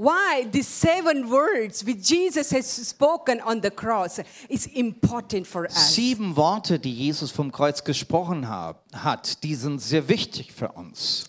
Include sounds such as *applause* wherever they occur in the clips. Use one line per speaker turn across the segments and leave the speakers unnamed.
why these seven words which Jesus has spoken on the cross is important for us.
Sieben Worte, die Jesus vom Kreuz gesprochen hat, die sind sehr wichtig für uns.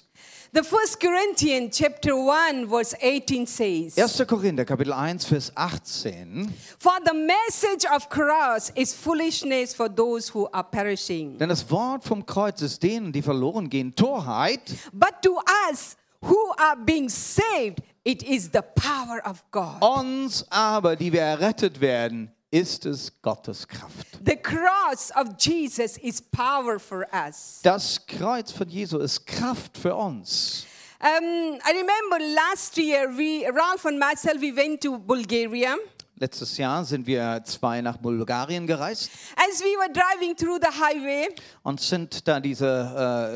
The First Corinthians chapter 1 verse 18 says,
1. Korinther, Kapitel 1, Vers 18.
For the message of cross is foolishness for those who are perishing.
Denn das Wort vom Kreuz ist denen, die verloren gehen, Torheit.
But to us who are being saved, it is the power of God.
Uns aber, die wir errettet werden, ist es Gottes Kraft.
The cross of Jesus is power for us.
Das Kreuz von Jesu ist Kraft für uns.
Um, I remember last year, we, Ralph and myself, we went to Bulgaria.
Letztes Jahr sind wir zwei nach Bulgarien gereist
As we were driving through the highway,
und sind da diese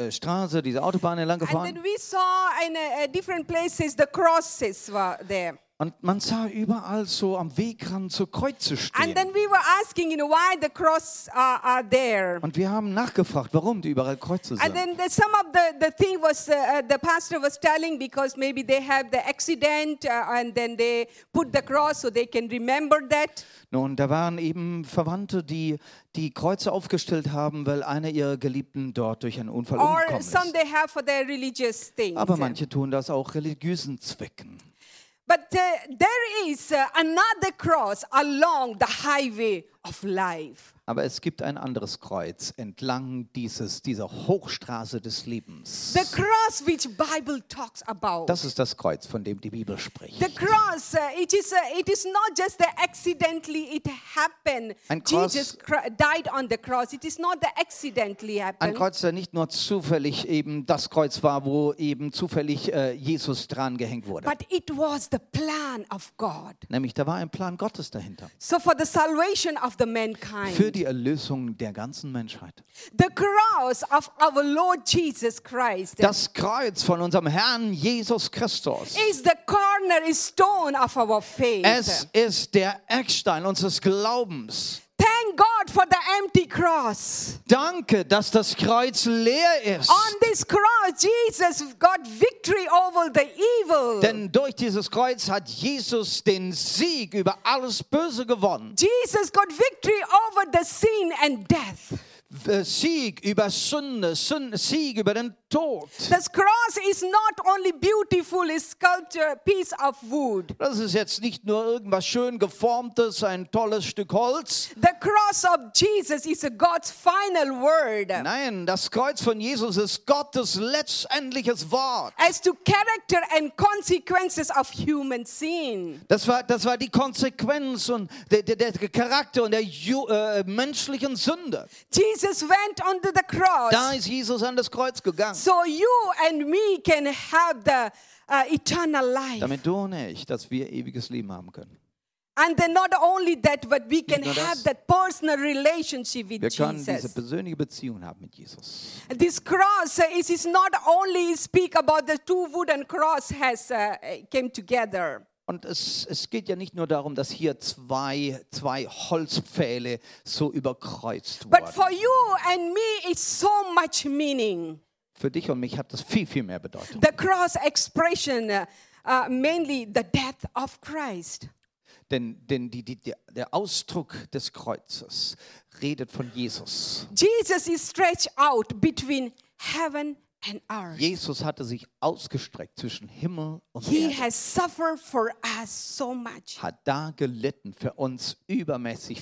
äh, Straße, diese Autobahn entlang
and
gefahren.
then we saw in uh, different places the crosses were there.
Und man sah überall so am Wegrand so Kreuze
And
stehen.
then we were asking, you know, why the cross are, are there.
Und wir haben nachgefragt, warum die überall Kreuze
And
sind.
then the, some of the, the thing was, uh, uh, the pastor was telling because maybe they have the accident uh, and then they put the cross so they can remember that.
Nun, da waren eben Verwandte, die die Kreuze aufgestellt haben, weil einer ihrer Geliebten dort durch einen Unfall
Or
umgekommen
some
ist.
they have for their religious things.
Aber manche tun das auch religiösen Zwecken.
But uh, there is uh, another cross along the highway of life.
Aber es gibt ein anderes Kreuz entlang dieses, dieser Hochstraße des Lebens.
The cross which Bible talks about.
Das ist das Kreuz, von dem die Bibel spricht.
The cross, uh, it is uh, it is not just the accidentally it happened.
Ein Kreuz-
Jesus died on the cross. It is not the accidentally
Ein
happened.
Kreuz, der nicht nur zufällig eben das Kreuz war, wo eben zufällig äh, Jesus dran gehängt wurde.
But it was the plan of God.
Nämlich da war ein Plan Gottes dahinter.
So for the salvation of the
Für
mankind,
die Erlösung der ganzen Menschheit.
the cross of our Lord Jesus Christ
Das Kreuz von unserem Herrn Jesus Christus.
is the cornerstone of our faith.
Es ist der Eckstein unseres Glaubens.
God for the empty cross.
Danke, dass das Kreuz leer ist.
On this cross, Jesus got victory over the evil.
Denn durch dieses Kreuz hat Jesus den Sieg über alles Böse gewonnen.
Jesus got victory over the sin and death.
Äh, Sieg über Sünde, Sün- Sieg über den Tod.
This cross is not only beautiful sculpture piece of wood.
Das ist jetzt nicht nur irgendwas schön geformtes, ein tolles Stück Holz.
The cross of Jesus is God's final word
Nein, das Kreuz von Jesus ist Gottes letztendliches Wort.
as to character and consequences of human sin.
Das war, das war die Konsequenz und der, der, der Charakter und der äh, menschlichen Sünde.
Jesus went onto the cross
Da ist Jesus an das Kreuz gegangen.
so you and me can have the uh, eternal life.
Damit du und ich, dass wir ewiges Leben haben können.
And then not only that, but we can
das.
have that personal relationship with
Wir können diese
Jesus.
persönliche Beziehung haben mit Jesus.
This cross uh, is, is not only speak about the two wooden cross has uh, came together.
Und es, es geht ja nicht nur darum, dass hier zwei, zwei Holzpfähle so überkreuzt
But for
wurden.
you and me, it's so much meaning.
Für dich und mich hat das viel, viel mehr Bedeutung.
The cross expression, uh, uh, mainly the death of Christ.
Denn, denn die, die, der- der Ausdruck des Kreuzes redet von Jesus.
Jesus is stretched out between heaven and.
Jesus hatte sich ausgestreckt zwischen Himmel und
He
Erde.
has suffered for us so much.
Hat da gelitten für uns übermäßig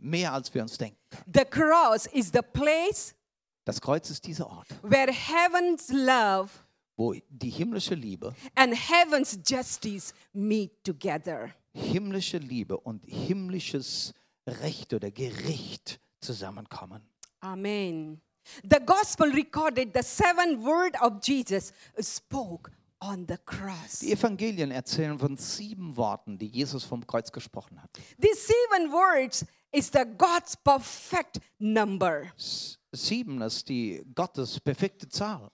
mehr, als wir uns denken.
The cross is the place
Das Kreuz ist dieser Ort,
where heaven's love
wo die himmlische Liebe,
and heaven's justice meet together.
himmlische Liebe und himmlisches Recht oder Gericht zusammenkommen.
Amen. The gospel recorded the seven word of Jesus spoke on the cross.
Die Evangelien erzählen von sieben Worten, die Jesus vom Kreuz gesprochen hat.
These seven words is the God's perfect number.
Sieben ist die Gottes perfekte Zahl.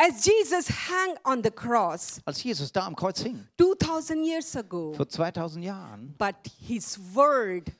As Jesus hung on the cross
Als Jesus da am Kreuz hing,
2000 years ago,
vor 2000 Jahren,
but his word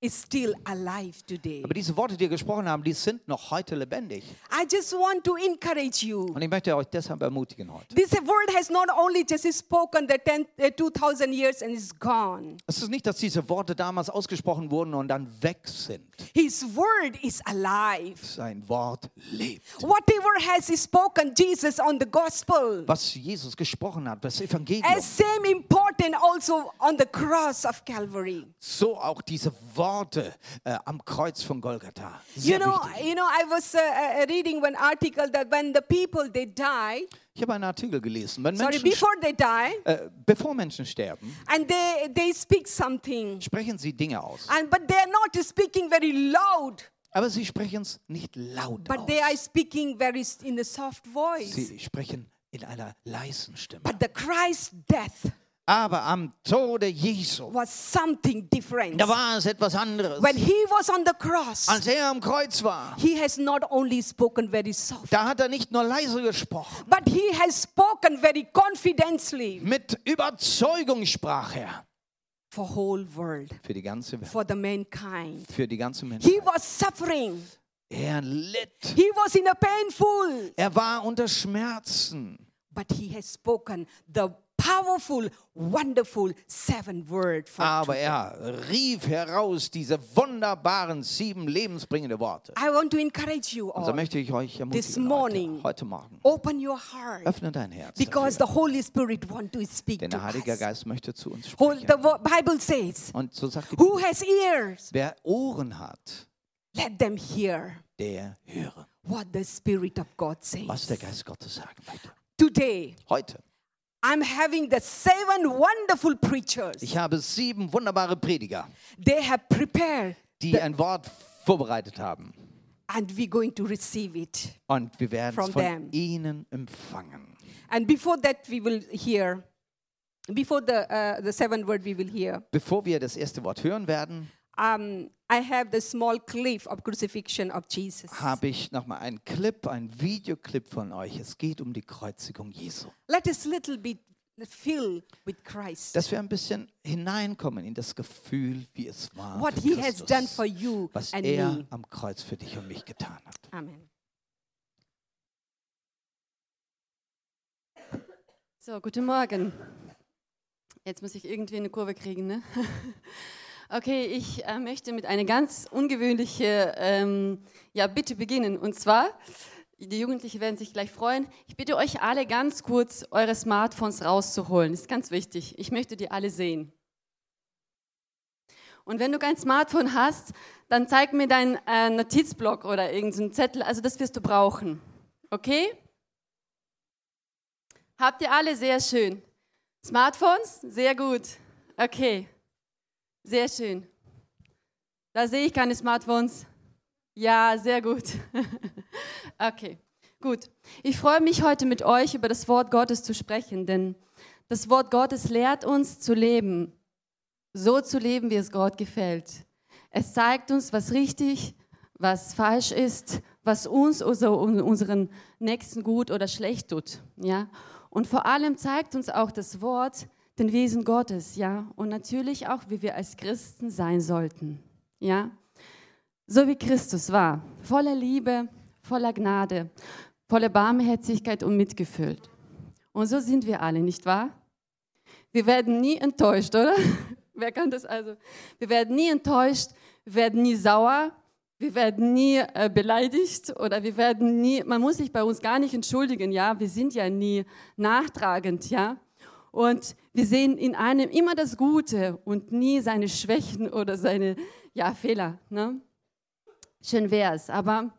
is still alive today.
Aber diese Worte, die wir gesprochen haben, die sind noch heute lebendig.
I just want to encourage you.
Und ich möchte euch deshalb ermutigen heute.
This word has not only just spoken the 10, uh, 2000 years and is gone.
Es ist nicht, dass diese Worte damals ausgesprochen wurden und dann weg sind.
His word is alive.
Sein Wort lebt.
Whatever has spoken Jesus on the gospel,
Was Jesus gesprochen hat, das Evangelium,
as same important also on the cross of Calvary.
so auch diese Worte äh, am Kreuz von Golgatha.
You
Sehr
know,
wichtig.
you know, I was uh, uh, reading one article that when the people they die,
Ich habe einen Artikel gelesen. Wenn
sorry,
Menschen,
before they die,
äh, bevor Menschen sterben,
and they they speak something,
sprechen sie Dinge aus.
and but they are not speaking very loud,
Aber sie sprechen es nicht laut
but they are
aus.
speaking very in a soft voice.
Sie sprechen in einer leisen Stimme.
But the Christ death
Aber am Tode Jesu,
was something different.
da war es etwas anderes.
When he was on the cross,
Als er am Kreuz war,
he has not only spoken very soft,
da hat er nicht nur leise gesprochen.
but he has spoken very confidently
Mit Überzeugung sprach er
for whole world,
für die ganze Welt,
for the mankind.
für die ganze
He
Menschheit.
was suffering.
Er litt.
He was in a painful,
Er war unter Schmerzen.
but he has spoken the powerful, wonderful seven word for
Aber er rief heraus diese wunderbaren sieben lebensbringende Worte.
I want to encourage you
Und so
all.
möchte ich euch
This
ermutigen
morning,
heute, heute Morgen.
Open your heart
Öffne dein Herz.
because
Dafür,
the Holy Spirit want to speak
denn
to
der Heilige. Geist möchte zu uns sprechen.
The Bible says,
Und so sagt die
"Who
Bibel,
has ears?
wer Ohren hat,
Let them hear
der höre,
what the Spirit of God
was der
says."
Geist Gottes sagen möchte.
Today,
Heute.
I'm having the seven wonderful preachers.
Ich habe sieben wunderbare Prediger,
They have prepared,
die ein Wort vorbereitet haben.
and we're going to receive it.
Und wir werden es
From
von
them.
ihnen empfangen.
And before that, we will hear. Before the uh, the seven word, we will hear.
Bevor wir das erste Wort hören werden,
Um, I have the small clip of crucifixion of Jesus.
habe ich nochmal einen Clip, einen Videoclip von euch. Es geht um die Kreuzigung Jesu.
Let us little bit fill with Christ.
Dass wir ein bisschen hineinkommen in das Gefühl, wie es war,
what
für
He has
Christus,
done for you
was
and
er
me.
am Kreuz für dich und mich getan hat.
Amen.
So, guten Morgen. Jetzt muss ich irgendwie eine Kurve kriegen, ne? *laughs* Okay, ich äh, möchte mit einer ganz ungewöhnlichen ähm, ja, Bitte beginnen. Und zwar, die Jugendlichen werden sich gleich freuen, ich bitte euch alle ganz kurz, eure Smartphones rauszuholen. Das ist ganz wichtig. Ich möchte die alle sehen. Und wenn du kein Smartphone hast, dann zeig mir deinen äh, Notizblock oder irgendeinen Zettel. Also das wirst du brauchen. Okay? Habt ihr alle sehr schön. Smartphones? Sehr gut. Okay. Sehr schön. Da sehe ich keine Smartphones. Ja, sehr gut. *laughs* okay, gut. Ich freue mich heute mit euch über das Wort Gottes zu sprechen, denn das Wort Gottes lehrt uns zu leben, so zu leben, wie es Gott gefällt. Es zeigt uns, was richtig, was falsch ist, was uns oder unseren Nächsten gut oder schlecht tut. Ja? Und vor allem zeigt uns auch das Wort den Wesen Gottes, ja, und natürlich auch, wie wir als Christen sein sollten, ja, so wie Christus war, voller Liebe, voller Gnade, voller Barmherzigkeit und Mitgefühl. Und so sind wir alle, nicht wahr? Wir werden nie enttäuscht, oder? *laughs* Wer kann das also? Wir werden nie enttäuscht, wir werden nie sauer, wir werden nie äh, beleidigt oder wir werden nie, man muss sich bei uns gar nicht entschuldigen, ja, wir sind ja nie nachtragend, ja. Und wir sehen in einem immer das Gute und nie seine Schwächen oder seine ja, Fehler. Ne? Schön wär's, aber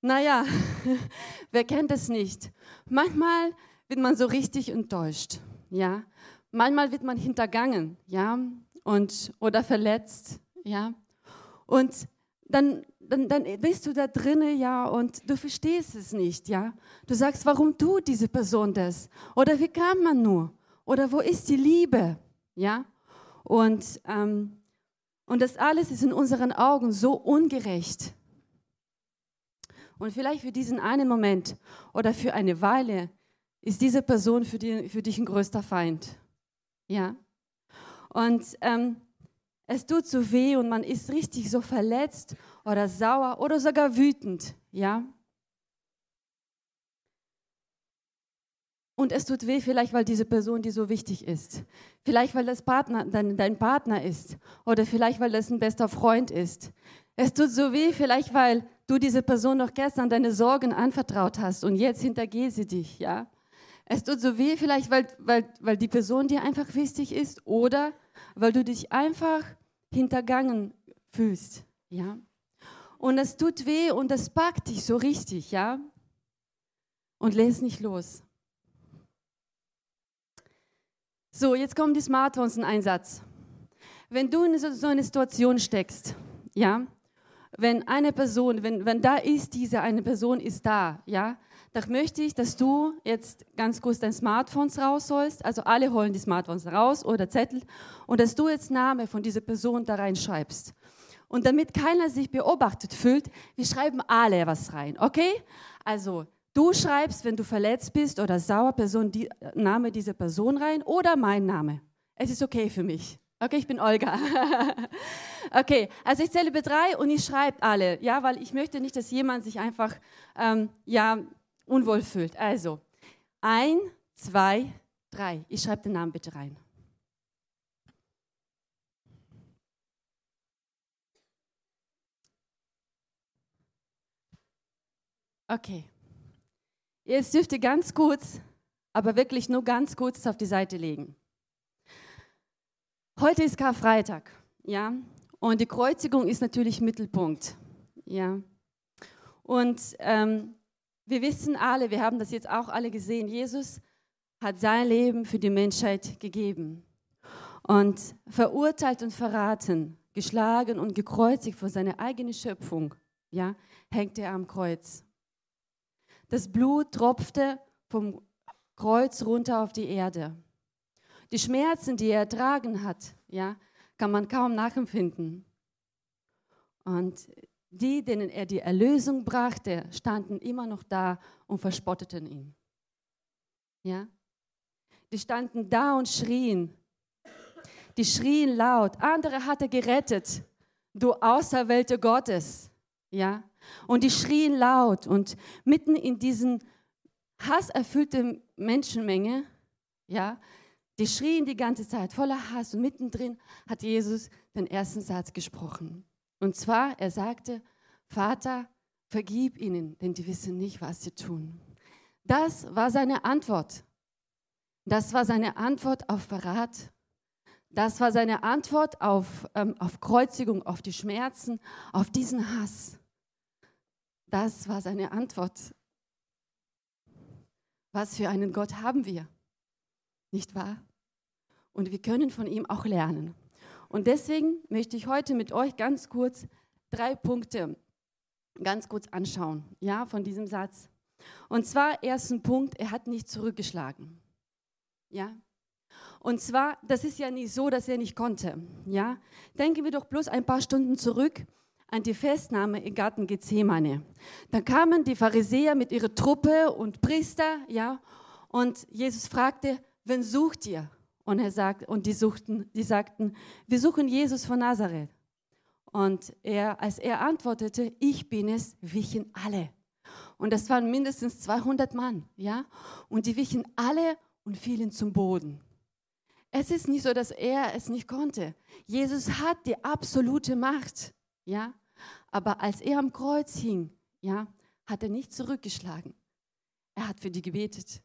naja, *laughs* wer kennt es nicht? Manchmal wird man so richtig enttäuscht, ja. Manchmal wird man hintergangen, ja, und oder verletzt, ja. Und dann, dann, dann bist du da drinnen, ja, und du verstehst es nicht, ja. Du sagst, warum tut diese Person das? Oder wie kann man nur? Oder wo ist die Liebe, ja? Und, ähm, und das alles ist in unseren Augen so ungerecht. Und vielleicht für diesen einen Moment oder für eine Weile ist diese Person für, die, für dich ein größter Feind. Ja. Und ähm, Es tut so weh und man ist richtig so verletzt oder sauer oder sogar wütend, ja? Und es tut weh vielleicht, weil diese Person dir so wichtig ist. Vielleicht, weil das Partner, dein, dein Partner ist. Oder vielleicht, weil das ein bester Freund ist. Es tut so weh, vielleicht, weil du diese Person noch gestern deine Sorgen anvertraut hast und jetzt hintergeht sie dich, ja? Es tut so weh, vielleicht, weil, weil, weil die Person dir einfach wichtig ist oder weil du dich einfach hintergangen fühlst, ja? Und es tut weh und es packt dich so richtig, ja? Und lässt nicht los. So, jetzt kommen die Smartphones in Einsatz. Wenn du in so eine Situation steckst, ja, wenn eine Person, wenn, wenn da ist, diese eine Person ist da, ja, dann möchte ich, dass du jetzt ganz kurz dein Smartphone rausholst. Also alle holen die Smartphones raus oder Zettel und dass du jetzt Name von dieser Person da reinschreibst. Und damit keiner sich beobachtet fühlt, wir schreiben alle was rein, okay? Also Du schreibst, wenn du verletzt bist oder sauer, Person, die, Name dieser Person rein oder mein Name. Es ist okay für mich. Okay, ich bin Olga. *laughs* okay, also ich zähle bei drei und ich schreibe alle, ja, weil ich möchte nicht, dass jemand sich einfach ähm, ja, unwohl fühlt. Also, ein, zwei, drei. Ich schreibe den Namen bitte rein. Okay. Jetzt dürft ihr ganz kurz, aber wirklich nur ganz kurz auf die Seite legen. Heute ist Karfreitag, ja, und die Kreuzigung ist natürlich Mittelpunkt, ja. Und ähm, wir wissen alle, wir haben das jetzt auch alle gesehen, Jesus hat sein Leben für die Menschheit gegeben. Und verurteilt und verraten, geschlagen und gekreuzigt vor seiner eigenen Schöpfung, ja, hängt er am Kreuz. Das Blut tropfte vom Kreuz runter auf die Erde. Die Schmerzen, die er ertragen hat, ja, kann man kaum nachempfinden. Und die, denen er die Erlösung brachte, standen immer noch da und verspotteten ihn. Ja? Die standen da und schrien. Die schrien laut. Andere hat er gerettet. Du Auserwählte Gottes. Ja? Und die schrien laut und mitten in diesen hasserfüllten Menschenmenge, ja, die schrien die ganze Zeit voller Hass und mittendrin hat Jesus den ersten Satz gesprochen. Und zwar, er sagte, Vater, vergib ihnen, denn die wissen nicht, was sie tun. Das war seine Antwort. Das war seine Antwort auf Verrat. Das war seine Antwort auf, ähm, auf Kreuzigung, auf die Schmerzen, auf diesen Hass. Das war seine Antwort. Was für einen Gott haben wir? Nicht wahr? Und wir können von ihm auch lernen. Und deswegen möchte ich heute mit euch ganz kurz drei Punkte ganz kurz anschauen, ja, von diesem Satz. Und zwar ersten Punkt, er hat nicht zurückgeschlagen. Ja? Und zwar, das ist ja nicht so, dass er nicht konnte, ja? Denken wir doch bloß ein paar Stunden zurück an die Festnahme im Garten Gethsemane. Da kamen die Pharisäer mit ihrer Truppe und Priester, ja, und Jesus fragte, wen sucht ihr? Und er sagt, und die suchten, die sagten, wir suchen Jesus von Nazareth. Und er, als er antwortete, ich bin es, wichen alle. Und das waren mindestens 200 Mann, ja, und die wichen alle und fielen zum Boden. Es ist nicht so, dass er es nicht konnte. Jesus hat die absolute Macht ja. Aber als er am Kreuz hing, ja, hat er nicht zurückgeschlagen. Er hat für die gebetet.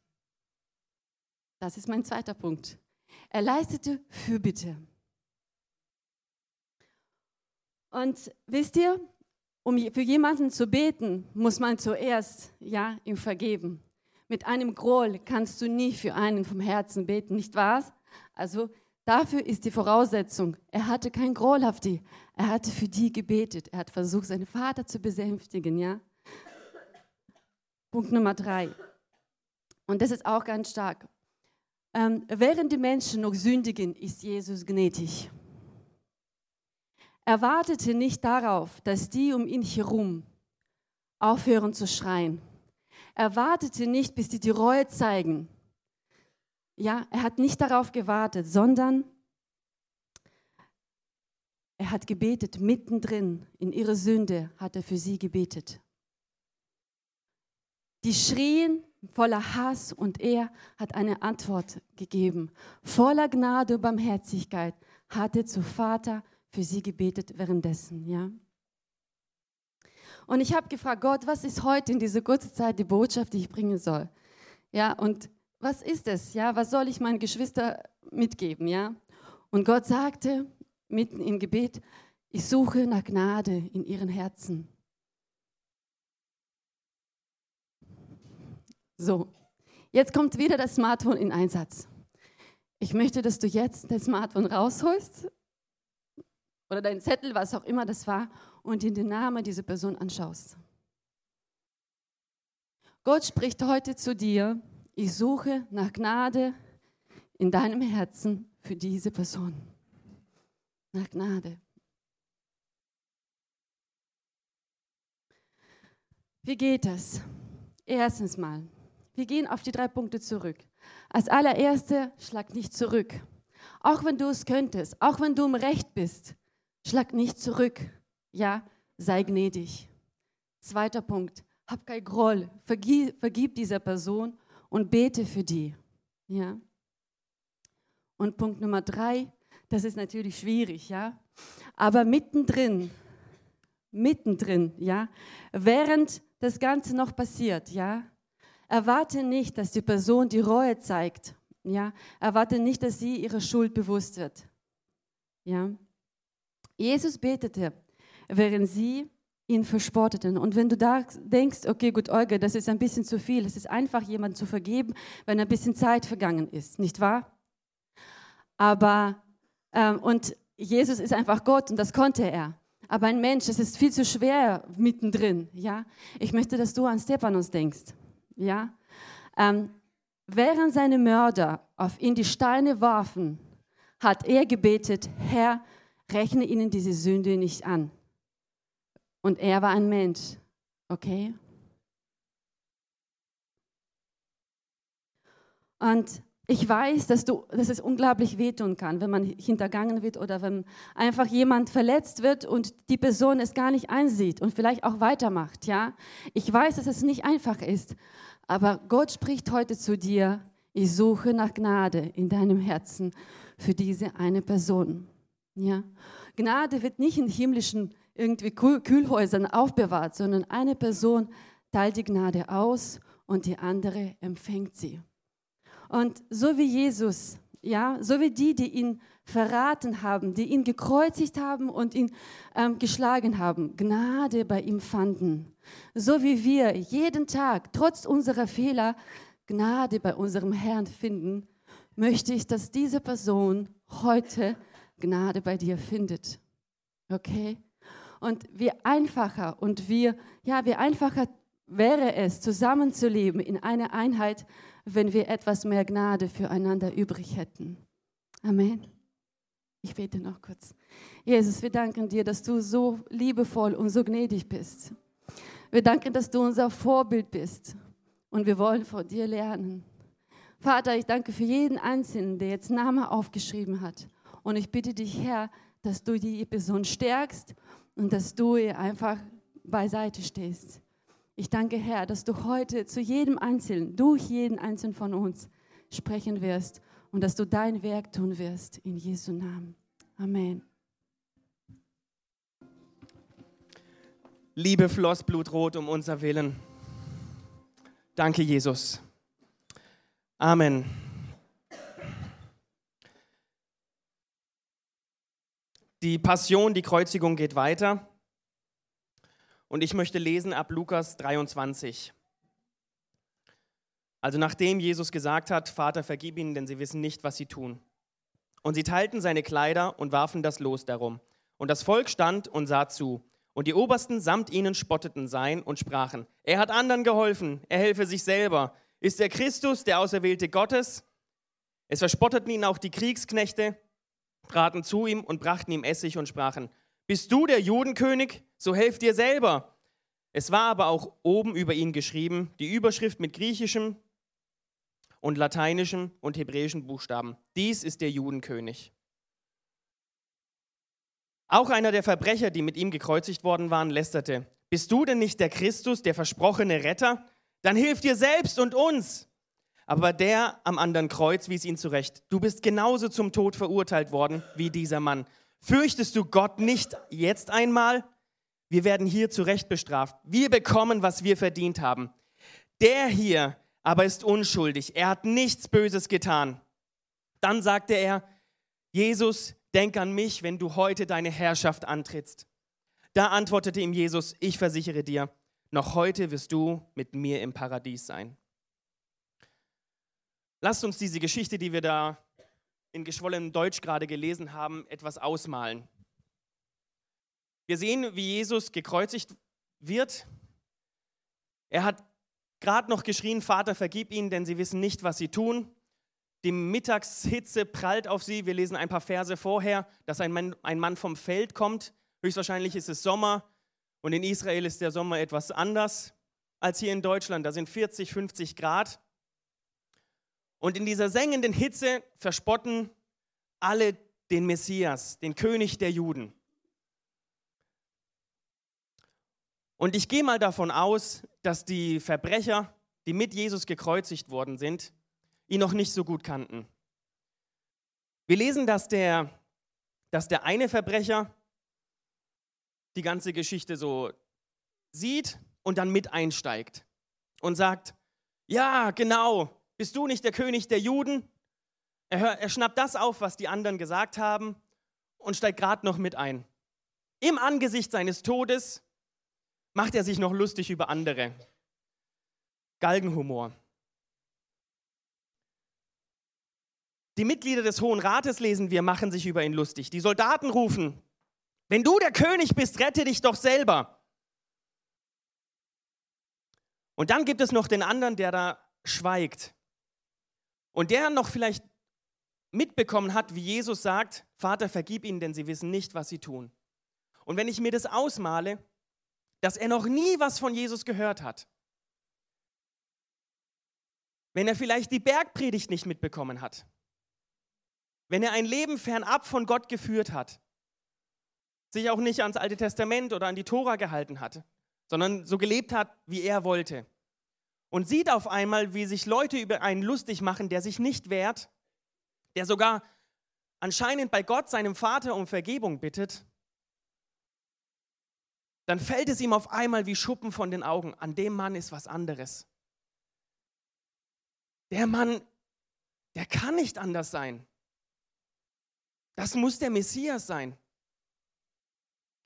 Das ist mein zweiter Punkt. Er leistete Fürbitte. Und wisst ihr, um für jemanden zu beten, muss man zuerst ja, ihm vergeben. Mit einem Groll kannst du nie für einen vom Herzen beten, nicht wahr? Also Dafür ist die Voraussetzung, er hatte kein Groll auf die, er hatte für die gebetet, er hat versucht, seinen Vater zu besänftigen, ja. Punkt Nummer drei. Und das ist auch ganz stark. Ähm, während die Menschen noch sündigen, ist Jesus gnädig. Er wartete nicht darauf, dass die um ihn herum aufhören zu schreien. Er wartete nicht, bis die die Reue zeigen, ja, er hat nicht darauf gewartet, sondern er hat gebetet, mittendrin in ihrer Sünde hat er für sie gebetet. Die schrien voller Hass und er hat eine Antwort gegeben. Voller Gnade und Barmherzigkeit hat er zu Vater für sie gebetet währenddessen, ja. Und ich habe gefragt, Gott, was ist heute in dieser kurzen Zeit die Botschaft, die ich bringen soll? Ja, und was ist es? Ja, was soll ich meinen Geschwistern mitgeben? Ja, und Gott sagte mitten im Gebet, ich suche nach Gnade in ihren Herzen. So, jetzt kommt wieder das Smartphone in Einsatz. Ich möchte, dass du jetzt dein Smartphone rausholst oder deinen Zettel, was auch immer das war, und in den Namen dieser Person anschaust. Gott spricht heute zu dir, ich suche nach Gnade in deinem Herzen für diese Person. Nach Gnade. Wie geht das? Erstens mal, wir gehen auf die drei Punkte zurück. Als allererste, schlag nicht zurück. Auch wenn du es könntest, auch wenn du im Recht bist, schlag nicht zurück. Ja, sei gnädig. Zweiter Punkt, hab kein Groll, vergib, vergib dieser Person und bete für die. Ja. Und Punkt Nummer drei, das ist natürlich schwierig, ja. Aber mittendrin, mittendrin, ja, während das Ganze noch passiert, ja, erwarte nicht, dass die Person die Reue zeigt, ja. Erwarte nicht, dass sie ihre Schuld bewusst wird, ja. Jesus betete, während sie ihn verspotteten. Und wenn du da denkst, okay, gut, Olga, das ist ein bisschen zu viel, es ist einfach, jemanden zu vergeben, wenn ein bisschen Zeit vergangen ist, nicht wahr? Aber, ähm, und Jesus ist einfach Gott und das konnte er. Aber ein Mensch, es ist viel zu schwer mittendrin, ja? Ich möchte, dass du an Stephanus denkst, ja? Ähm, während seine Mörder auf ihn die Steine warfen, hat er gebetet, Herr, rechne ihnen diese Sünde nicht an. Und er war ein Mensch, okay? Und ich weiß, dass, du, dass es unglaublich wehtun kann, wenn man hintergangen wird oder wenn einfach jemand verletzt wird und die Person es gar nicht einsieht und vielleicht auch weitermacht. Ja, ich weiß, dass es nicht einfach ist, aber Gott spricht heute zu dir. Ich suche nach Gnade in deinem Herzen für diese eine Person. Ja, Gnade wird nicht in himmlischen irgendwie Kühlhäusern aufbewahrt, sondern eine Person teilt die Gnade aus und die andere empfängt sie. Und so wie Jesus, ja, so wie die, die ihn verraten haben, die ihn gekreuzigt haben und ihn ähm, geschlagen haben, Gnade bei ihm fanden. So wie wir jeden Tag, trotz unserer Fehler, Gnade bei unserem Herrn finden, möchte ich, dass diese Person heute Gnade bei dir findet. Okay? Und wie einfacher und wie, ja, wie einfacher wäre es, zusammenzuleben in einer Einheit, wenn wir etwas mehr Gnade füreinander übrig hätten. Amen. Ich bete noch kurz. Jesus, wir danken dir, dass du so liebevoll und so gnädig bist. Wir danken, dass du unser Vorbild bist und wir wollen von dir lernen. Vater, ich danke für jeden Einzelnen, der jetzt Name aufgeschrieben hat. Und ich bitte dich, Herr, dass du die Person stärkst und dass du ihr einfach beiseite stehst. Ich danke, Herr, dass du heute zu jedem Einzelnen, durch jeden Einzelnen von uns sprechen wirst und dass du dein Werk tun wirst. In Jesu Namen. Amen.
Liebe floss blutrot um unser Willen. Danke, Jesus. Amen. Die Passion, die Kreuzigung geht weiter. Und ich möchte lesen ab Lukas 23. Also nachdem Jesus gesagt hat, Vater, vergib ihnen, denn sie wissen nicht, was sie tun. Und sie teilten seine Kleider und warfen das Los darum. Und das Volk stand und sah zu. Und die Obersten samt ihnen spotteten sein und sprachen, er hat anderen geholfen, er helfe sich selber. Ist er Christus, der Auserwählte Gottes? Es verspotteten ihn auch die Kriegsknechte traten zu ihm und brachten ihm Essig und sprachen, bist du der Judenkönig? So helf dir selber. Es war aber auch oben über ihn geschrieben, die Überschrift mit griechischem und lateinischem und hebräischen Buchstaben. Dies ist der Judenkönig. Auch einer der Verbrecher, die mit ihm gekreuzigt worden waren, lästerte, bist du denn nicht der Christus, der versprochene Retter? Dann hilf dir selbst und uns. Aber der am anderen Kreuz wies ihn zurecht. Du bist genauso zum Tod verurteilt worden wie dieser Mann. Fürchtest du Gott nicht jetzt einmal? Wir werden hier zurecht bestraft. Wir bekommen, was wir verdient haben. Der hier aber ist unschuldig. Er hat nichts Böses getan. Dann sagte er, Jesus, denk an mich, wenn du heute deine Herrschaft antrittst. Da antwortete ihm Jesus, ich versichere dir, noch heute wirst du mit mir im Paradies sein. Lasst uns diese Geschichte, die wir da in geschwollenem Deutsch gerade gelesen haben, etwas ausmalen. Wir sehen, wie Jesus gekreuzigt wird. Er hat gerade noch geschrien, Vater, vergib ihnen, denn sie wissen nicht, was sie tun. Die Mittagshitze prallt auf sie. Wir lesen ein paar Verse vorher, dass ein Mann, ein Mann vom Feld kommt. Höchstwahrscheinlich ist es Sommer und in Israel ist der Sommer etwas anders als hier in Deutschland. Da sind 40, 50 Grad. Und in dieser sengenden Hitze verspotten alle den Messias, den König der Juden. Und ich gehe mal davon aus, dass die Verbrecher, die mit Jesus gekreuzigt worden sind, ihn noch nicht so gut kannten. Wir lesen, dass der, dass der eine Verbrecher die ganze Geschichte so sieht und dann mit einsteigt und sagt, ja, genau, bist du nicht der König der Juden? Er, hör, er schnappt das auf, was die anderen gesagt haben und steigt gerade noch mit ein. Im Angesicht seines Todes macht er sich noch lustig über andere. Galgenhumor. Die Mitglieder des Hohen Rates lesen wir, machen sich über ihn lustig. Die Soldaten rufen, wenn du der König bist, rette dich doch selber. Und dann gibt es noch den anderen, der da schweigt. Und der noch vielleicht mitbekommen hat, wie Jesus sagt, Vater, vergib ihnen, denn sie wissen nicht, was sie tun. Und wenn ich mir das ausmale, dass er noch nie was von Jesus gehört hat, wenn er vielleicht die Bergpredigt nicht mitbekommen hat, wenn er ein Leben fernab von Gott geführt hat, sich auch nicht ans Alte Testament oder an die Tora gehalten hat, sondern so gelebt hat, wie er wollte, und sieht auf einmal, wie sich Leute über einen lustig machen, der sich nicht wehrt, der sogar anscheinend bei Gott, seinem Vater, um Vergebung bittet, dann fällt es ihm auf einmal wie Schuppen von den Augen. An dem Mann ist was anderes. Der Mann, der kann nicht anders sein. Das muss der Messias sein.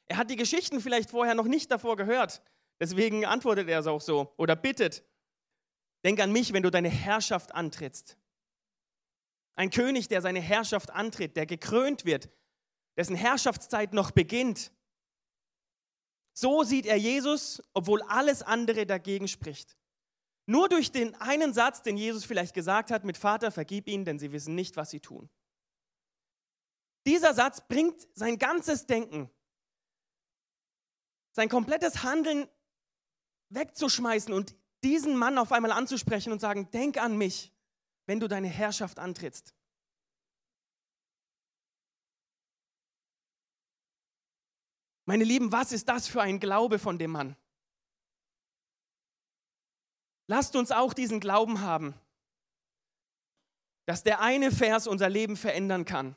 Er hat die Geschichten vielleicht vorher noch nicht davor gehört. Deswegen antwortet er es auch so oder bittet. Denk an mich, wenn du deine Herrschaft antrittst. Ein König, der seine Herrschaft antritt, der gekrönt wird, dessen Herrschaftszeit noch beginnt. So sieht er Jesus, obwohl alles andere dagegen spricht. Nur durch den einen Satz, den Jesus vielleicht gesagt hat, mit Vater, vergib ihnen, denn sie wissen nicht, was sie tun. Dieser Satz bringt sein ganzes Denken, sein komplettes Handeln wegzuschmeißen und diesen Mann auf einmal anzusprechen und sagen, denk an mich, wenn du deine Herrschaft antrittst. Meine Lieben, was ist das für ein Glaube von dem Mann? Lasst uns auch diesen Glauben haben, dass der eine Vers unser Leben verändern kann.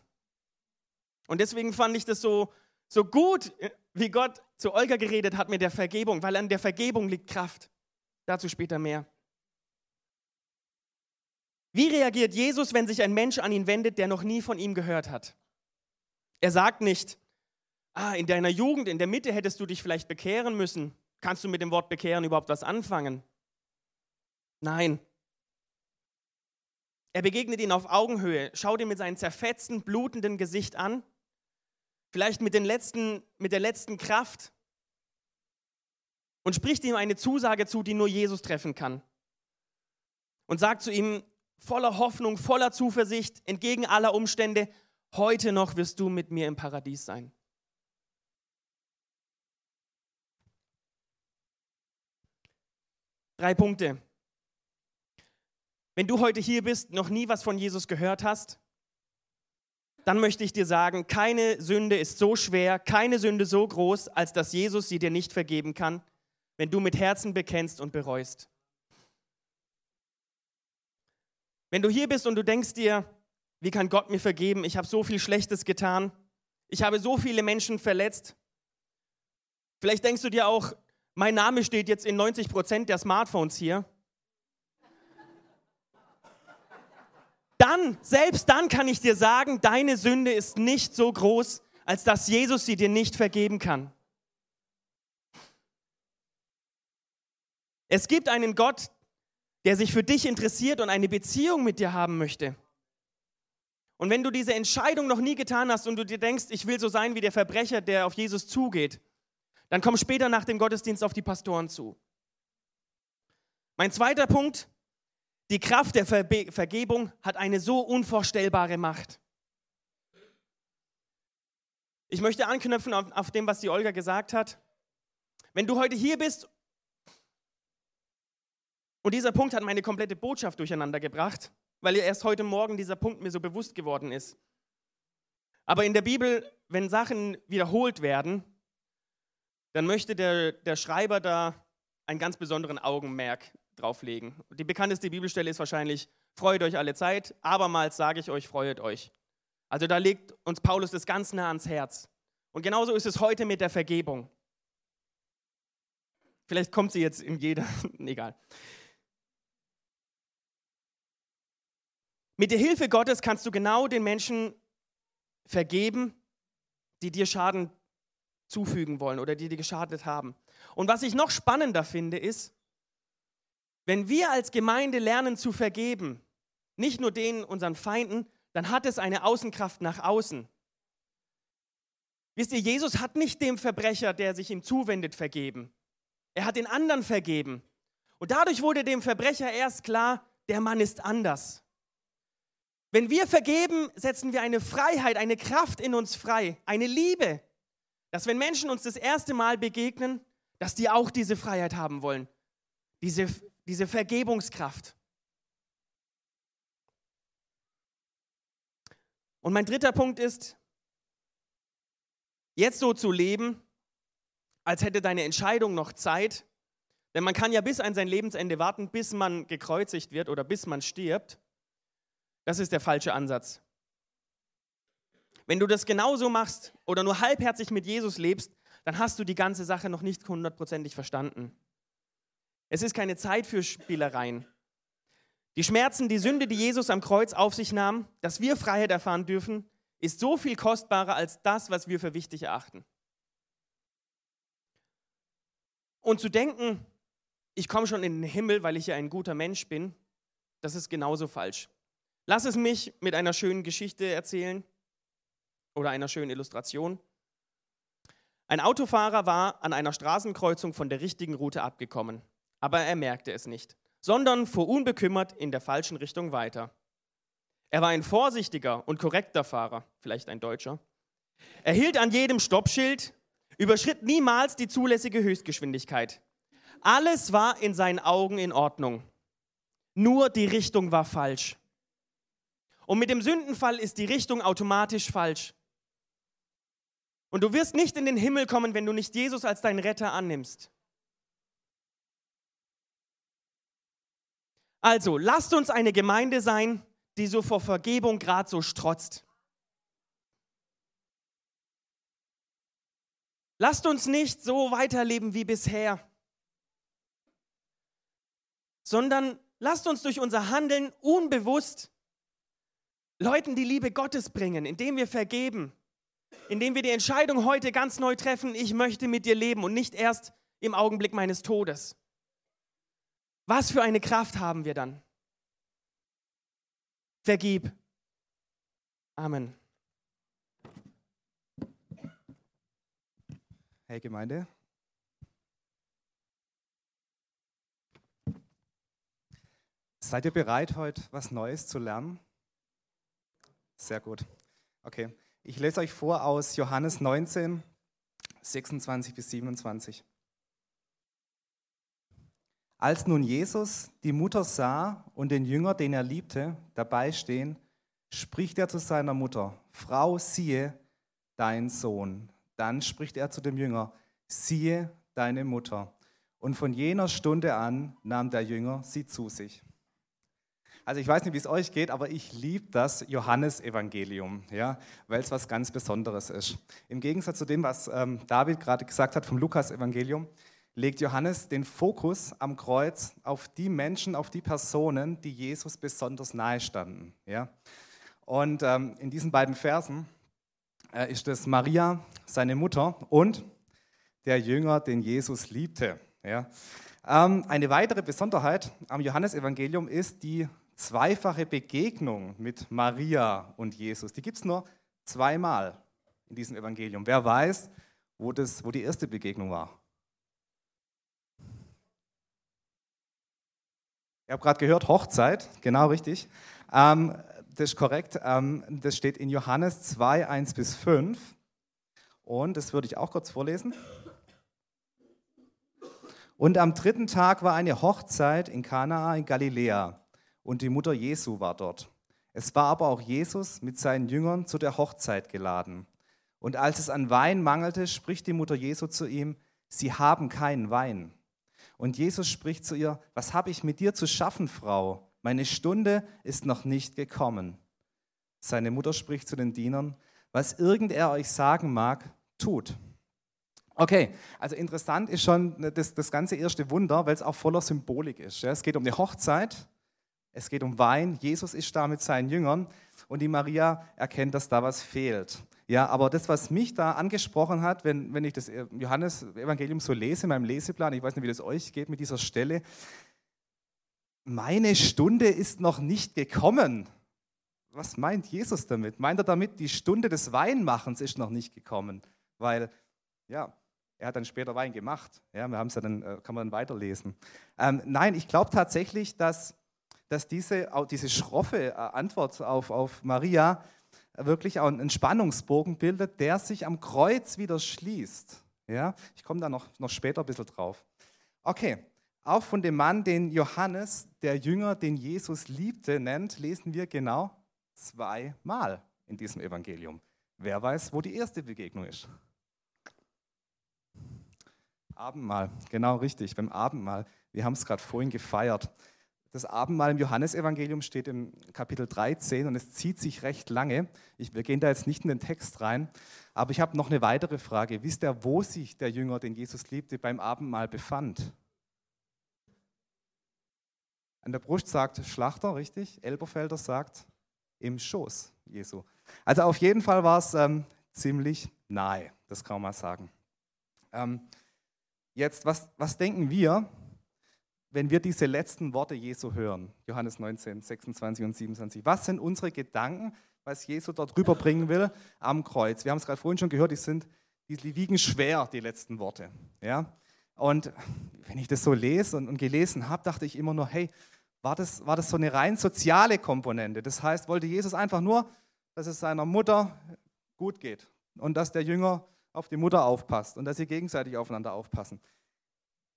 Und deswegen fand ich das so, so gut, wie Gott zu Olga geredet hat mit der Vergebung, weil an der Vergebung liegt Kraft. Dazu später mehr. Wie reagiert Jesus, wenn sich ein Mensch an ihn wendet, der noch nie von ihm gehört hat? Er sagt nicht, ah, in deiner Jugend, in der Mitte hättest du dich vielleicht bekehren müssen. Kannst du mit dem Wort bekehren überhaupt was anfangen? Nein. Er begegnet ihn auf Augenhöhe, schaut ihn mit seinem zerfetzten, blutenden Gesicht an, vielleicht mit, den letzten, mit der letzten Kraft und spricht ihm eine Zusage zu, die nur Jesus treffen kann. Und sagt zu ihm voller Hoffnung, voller Zuversicht, entgegen aller Umstände, heute noch wirst du mit mir im Paradies sein. Drei Punkte. Wenn du heute hier bist, noch nie was von Jesus gehört hast, dann möchte ich dir sagen, keine Sünde ist so schwer, keine Sünde so groß, als dass Jesus sie dir nicht vergeben kann, wenn du mit Herzen bekennst und bereust. Wenn du hier bist und du denkst dir, wie kann Gott mir vergeben? Ich habe so viel Schlechtes getan. Ich habe so viele Menschen verletzt. Vielleicht denkst du dir auch, mein Name steht jetzt in 90 Prozent der Smartphones hier. Dann, selbst dann kann ich dir sagen, deine Sünde ist nicht so groß, als dass Jesus sie dir nicht vergeben kann. Es gibt einen Gott, der sich für dich interessiert und eine Beziehung mit dir haben möchte. Und wenn du diese Entscheidung noch nie getan hast und du dir denkst, ich will so sein wie der Verbrecher, der auf Jesus zugeht, dann komm später nach dem Gottesdienst auf die Pastoren zu. Mein zweiter Punkt, die Kraft der Verbe Vergebung hat eine so unvorstellbare Macht. Ich möchte anknüpfen auf, auf dem, was die Olga gesagt hat. Wenn du heute hier bist und dieser Punkt hat meine komplette Botschaft durcheinander gebracht, weil erst heute Morgen dieser Punkt mir so bewusst geworden ist. Aber in der Bibel, wenn Sachen wiederholt werden, dann möchte der, der Schreiber da einen ganz besonderen Augenmerk drauflegen. Die bekannteste Bibelstelle ist wahrscheinlich, freut euch alle Zeit, abermals sage ich euch, freut euch. Also da legt uns Paulus das ganz nah ans Herz. Und genauso ist es heute mit der Vergebung. Vielleicht kommt sie jetzt in jeder, *laughs* egal. Mit der Hilfe Gottes kannst du genau den Menschen vergeben, die dir Schaden zufügen wollen oder die dir geschadet haben. Und was ich noch spannender finde, ist, wenn wir als Gemeinde lernen zu vergeben, nicht nur denen, unseren Feinden, dann hat es eine Außenkraft nach außen. Wisst ihr, Jesus hat nicht dem Verbrecher, der sich ihm zuwendet, vergeben. Er hat den anderen vergeben. Und dadurch wurde dem Verbrecher erst klar, der Mann ist anders. Wenn wir vergeben, setzen wir eine Freiheit, eine Kraft in uns frei, eine Liebe, dass wenn Menschen uns das erste Mal begegnen, dass die auch diese Freiheit haben wollen, diese, diese Vergebungskraft. Und mein dritter Punkt ist, jetzt so zu leben, als hätte deine Entscheidung noch Zeit, denn man kann ja bis an sein Lebensende warten, bis man gekreuzigt wird oder bis man stirbt. Das ist der falsche Ansatz. Wenn du das genauso machst oder nur halbherzig mit Jesus lebst, dann hast du die ganze Sache noch nicht hundertprozentig verstanden. Es ist keine Zeit für Spielereien. Die Schmerzen, die Sünde, die Jesus am Kreuz auf sich nahm, dass wir Freiheit erfahren dürfen, ist so viel kostbarer als das, was wir für wichtig erachten. Und zu denken, ich komme schon in den Himmel, weil ich ja ein guter Mensch bin, das ist genauso falsch. Lass es mich mit einer schönen Geschichte erzählen oder einer schönen Illustration. Ein Autofahrer war an einer Straßenkreuzung von der richtigen Route abgekommen, aber er merkte es nicht, sondern fuhr unbekümmert in der falschen Richtung weiter. Er war ein vorsichtiger und korrekter Fahrer, vielleicht ein Deutscher. Er hielt an jedem Stoppschild, überschritt niemals die zulässige Höchstgeschwindigkeit. Alles war in seinen Augen in Ordnung. Nur die Richtung war falsch. Und mit dem Sündenfall ist die Richtung automatisch falsch. Und du wirst nicht in den Himmel kommen, wenn du nicht Jesus als deinen Retter annimmst. Also, lasst uns eine Gemeinde sein, die so vor Vergebung gerade so strotzt. Lasst uns nicht so weiterleben wie bisher, sondern lasst uns durch unser Handeln unbewusst Leuten die Liebe Gottes bringen, indem wir vergeben, indem wir die Entscheidung heute ganz neu treffen, ich möchte mit dir leben und nicht erst im Augenblick meines Todes. Was für eine Kraft haben wir dann? Vergib. Amen.
Hey Gemeinde. Seid ihr bereit, heute was Neues zu lernen? Sehr gut. Okay. Ich lese euch vor aus Johannes 19, 26 bis 27. Als nun Jesus die Mutter sah und den Jünger, den er liebte, dabei stehen, spricht er zu seiner Mutter, Frau, siehe dein Sohn. Dann spricht er zu dem Jünger, siehe deine Mutter. Und von jener Stunde an nahm der Jünger sie zu sich. Also ich weiß nicht, wie es euch geht, aber ich liebe das Johannesevangelium, ja, weil es was ganz Besonderes ist. Im Gegensatz zu dem, was ähm, David gerade gesagt hat vom Lukas-Evangelium, legt Johannes den Fokus am Kreuz auf die Menschen, auf die Personen, die Jesus besonders nahe standen. Ja. Und ähm, in diesen beiden Versen äh, ist es Maria, seine Mutter und der Jünger, den Jesus liebte. Ja. Ähm, eine weitere Besonderheit am Johannesevangelium ist die zweifache Begegnung mit Maria und Jesus, die gibt es nur zweimal in diesem Evangelium. Wer weiß, wo, das, wo die erste Begegnung war? Ihr habt gerade gehört, Hochzeit, genau richtig. Ähm, das ist korrekt. Ähm, das steht in Johannes 2, 1 bis 5. Und das würde ich auch kurz vorlesen. Und am dritten Tag war eine Hochzeit in Kanaa in Galiläa und die Mutter Jesu war dort. Es war aber auch Jesus mit seinen Jüngern zu der Hochzeit geladen. Und als es an Wein mangelte, spricht die Mutter Jesu zu ihm, Sie haben keinen Wein. Und Jesus spricht zu ihr, Was habe ich mit dir zu schaffen, Frau? Meine Stunde ist noch nicht gekommen. Seine Mutter spricht zu den Dienern, Was irgend er euch sagen mag, tut. Okay, also interessant ist schon das, das ganze erste Wunder, weil es auch voller Symbolik ist. Es geht um eine Hochzeit es geht um Wein. Jesus ist da mit seinen Jüngern und die Maria erkennt, dass da was fehlt. Ja, aber das, was mich da angesprochen hat, wenn, wenn ich das Johannes-Evangelium so lese, in meinem Leseplan, ich weiß nicht, wie das euch geht mit dieser Stelle, meine Stunde ist noch nicht gekommen. Was meint Jesus damit? Meint er damit, die Stunde des Weinmachens ist noch nicht gekommen? Weil, ja, er hat dann später Wein gemacht. Ja, wir haben es ja dann, äh, kann man dann weiterlesen. Ähm, nein, ich glaube tatsächlich, dass dass diese, diese schroffe äh, Antwort auf, auf Maria wirklich auch einen Spannungsbogen bildet, der sich am Kreuz wieder schließt. Ja? Ich komme da noch, noch später ein bisschen drauf. Okay, auch von dem Mann, den Johannes, der Jünger, den Jesus liebte, nennt, lesen wir genau zweimal in diesem Evangelium. Wer weiß, wo die erste Begegnung ist? Abendmahl, genau richtig, beim Abendmahl. Wir haben es gerade vorhin gefeiert. Das Abendmahl im Johannesevangelium steht im Kapitel 13 und es zieht sich recht lange. Ich, wir gehen da jetzt nicht in den Text rein, aber ich habe noch eine weitere Frage. Wisst ihr, wo sich der Jünger, den Jesus liebte, beim Abendmahl befand? An der Brust sagt Schlachter, richtig? Elberfelder sagt im Schoß Jesu. Also auf jeden Fall war es ähm, ziemlich nahe, das kann man mal sagen. Ähm, jetzt, was, was denken wir, wenn wir diese letzten Worte Jesu hören, Johannes 19, 26 und 27, was sind unsere Gedanken, was Jesus dort rüberbringen will am Kreuz? Wir haben es gerade vorhin schon gehört, die, sind, die wiegen schwer, die letzten Worte. Ja? Und wenn ich das so lese und, und gelesen habe, dachte ich immer nur, hey, war das, war das so eine rein soziale Komponente? Das heißt, wollte Jesus einfach nur, dass es seiner Mutter gut geht und dass der Jünger auf die Mutter aufpasst und dass sie gegenseitig aufeinander aufpassen.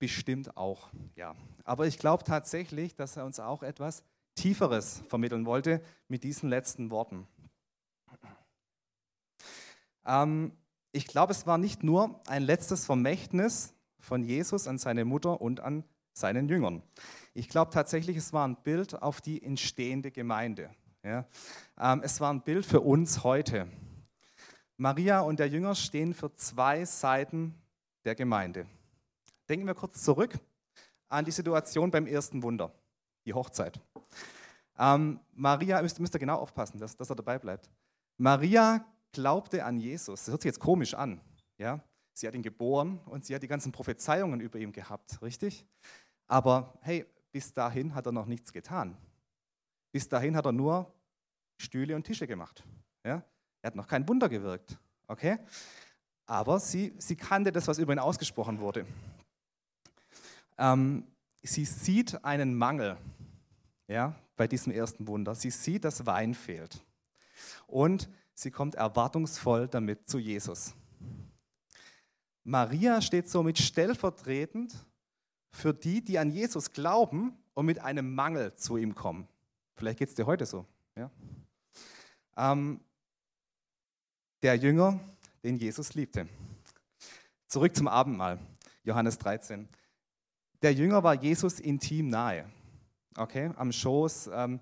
Bestimmt auch, ja. Aber ich glaube tatsächlich, dass er uns auch etwas Tieferes vermitteln wollte mit diesen letzten Worten. Ähm, ich glaube, es war nicht nur ein letztes Vermächtnis von Jesus an seine Mutter und an seinen Jüngern. Ich glaube tatsächlich, es war ein Bild auf die entstehende Gemeinde. Ja? Ähm, es war ein Bild für uns heute. Maria und der Jünger stehen für zwei Seiten der Gemeinde. Denken wir kurz zurück an die Situation beim ersten Wunder, die Hochzeit. Ähm, Maria, müsst, müsst ihr genau aufpassen, dass, dass er dabei bleibt. Maria glaubte an Jesus. Das hört sich jetzt komisch an. Ja? Sie hat ihn geboren und sie hat die ganzen Prophezeiungen über ihn gehabt, richtig? Aber hey, bis dahin hat er noch nichts getan. Bis dahin hat er nur Stühle und Tische gemacht. Ja? Er hat noch kein Wunder gewirkt. Okay? Aber sie, sie kannte das, was über ihn ausgesprochen wurde. Ähm, sie sieht einen Mangel ja, bei diesem ersten Wunder. Sie sieht, dass Wein fehlt. Und sie kommt erwartungsvoll damit zu Jesus. Maria steht somit stellvertretend für die, die an Jesus glauben und mit einem Mangel zu ihm kommen. Vielleicht geht es dir heute so. Ja? Ähm, der Jünger, den Jesus liebte. Zurück zum Abendmahl, Johannes 13. Der Jünger war Jesus intim nahe. Okay, am Schoß. Ähm,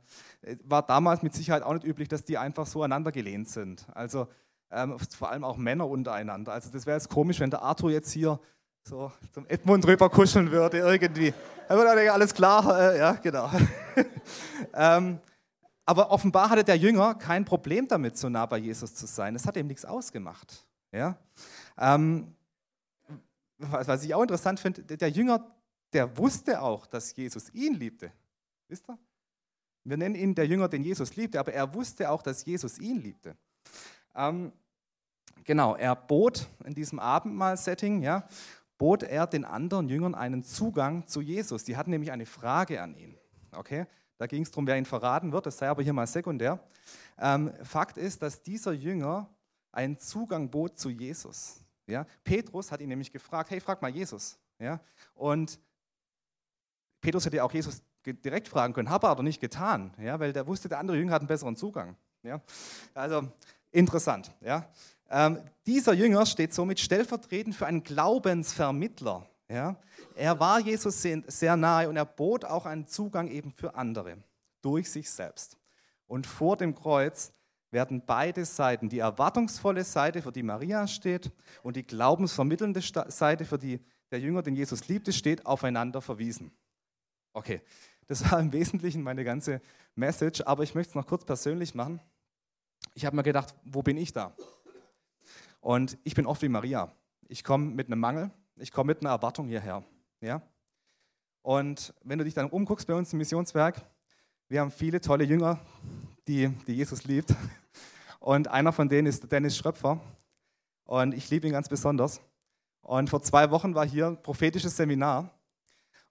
war damals mit Sicherheit auch nicht üblich, dass die einfach so aneinander gelehnt sind. Also ähm, vor allem auch Männer untereinander. Also das wäre jetzt komisch, wenn der Arthur jetzt hier so zum Edmund rüber kuscheln würde irgendwie. Da würde denken, alles klar, äh, ja, genau. *laughs* ähm, aber offenbar hatte der Jünger kein Problem damit, so nah bei Jesus zu sein. Das hat ihm nichts ausgemacht. Ja? Ähm, was ich auch interessant finde, der Jünger, der wusste auch, dass Jesus ihn liebte. Wisst ihr? Wir nennen ihn der Jünger, den Jesus liebte, aber er wusste auch, dass Jesus ihn liebte. Ähm, genau, er bot in diesem Abendmahl-Setting, ja, bot er den anderen Jüngern einen Zugang zu Jesus. Die hatten nämlich eine Frage an ihn. Okay? Da ging es darum, wer ihn verraten wird, das sei aber hier mal sekundär. Ähm, Fakt ist, dass dieser Jünger einen Zugang bot zu Jesus. Ja? Petrus hat ihn nämlich gefragt, hey, frag mal Jesus. Ja? Und Petrus hätte auch Jesus direkt fragen können, habe er aber nicht getan, ja? weil der wusste, der andere Jünger hat einen besseren Zugang. Ja? Also interessant. Ja? Ähm, dieser Jünger steht somit stellvertretend für einen Glaubensvermittler. Ja? Er war Jesus sehr nahe und er bot auch einen Zugang eben für andere durch sich selbst. Und vor dem Kreuz werden beide Seiten, die erwartungsvolle Seite, für die Maria steht, und die glaubensvermittelnde Seite, für die der Jünger, den Jesus liebte, steht, aufeinander verwiesen. Okay, das war im Wesentlichen meine ganze Message, aber ich möchte es noch kurz persönlich machen. Ich habe mir gedacht, wo bin ich da? Und ich bin oft wie Maria. Ich komme mit einem Mangel, ich komme mit einer Erwartung hierher. Ja? Und wenn du dich dann umguckst bei uns im Missionswerk, wir haben viele tolle Jünger, die, die Jesus liebt. Und einer von denen ist Dennis Schröpfer. Und ich liebe ihn ganz besonders. Und vor zwei Wochen war hier ein prophetisches Seminar.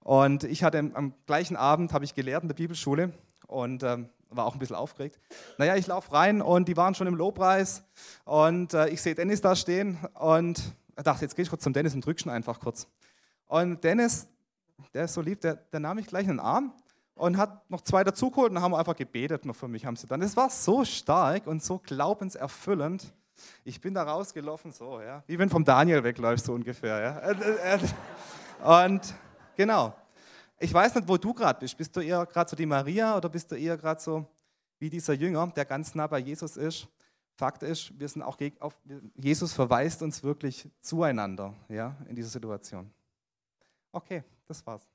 Und ich hatte am gleichen Abend, habe ich gelehrt in der Bibelschule. Und ähm, war auch ein bisschen aufgeregt. Naja, ich laufe rein und die waren schon im Lobpreis und äh, ich sehe Dennis da stehen und dachte, jetzt gehe ich kurz zum Dennis und drücke schon einfach kurz. Und Dennis, der ist so lieb, der, der nahm mich gleich in den Arm und hat noch zwei dazugeholt und haben einfach gebetet noch für mich, haben sie dann. Es war so stark und so glaubenserfüllend. Ich bin da rausgelaufen, so, ja, wie wenn vom Daniel wegläufst, so ungefähr, ja. Äh, äh, und genau. Ich weiß nicht, wo du gerade bist. Bist du eher gerade so die Maria oder bist du eher gerade so wie dieser Jünger, der ganz nah bei Jesus ist? Fakt ist, wir sind auch auf, Jesus verweist uns wirklich zueinander, ja, in dieser Situation. Okay, das war's.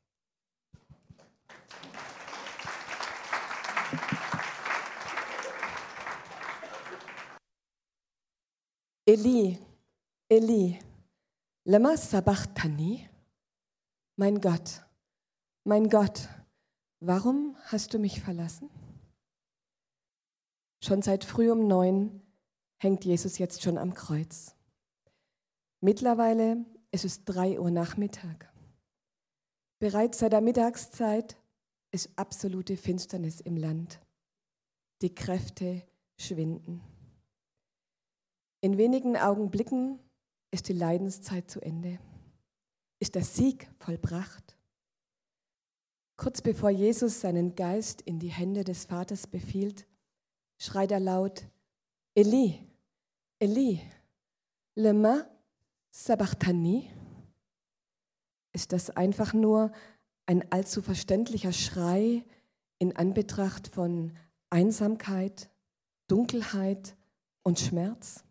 Eli, Eli, lema sabachthani? Mein Gott, mein Gott, warum hast du mich verlassen? Schon seit früh um neun hängt Jesus jetzt schon am Kreuz. Mittlerweile ist es drei Uhr Nachmittag. Bereits seit der Mittagszeit ist absolute Finsternis im Land. Die Kräfte schwinden. In wenigen Augenblicken ist die Leidenszeit zu Ende. Ist der Sieg vollbracht? Kurz bevor Jesus seinen Geist in die Hände des Vaters befiehlt, schreit er laut, Eli, Eli, lema sabachthani? Ist das einfach nur ein allzu verständlicher Schrei in Anbetracht von Einsamkeit, Dunkelheit und Schmerz?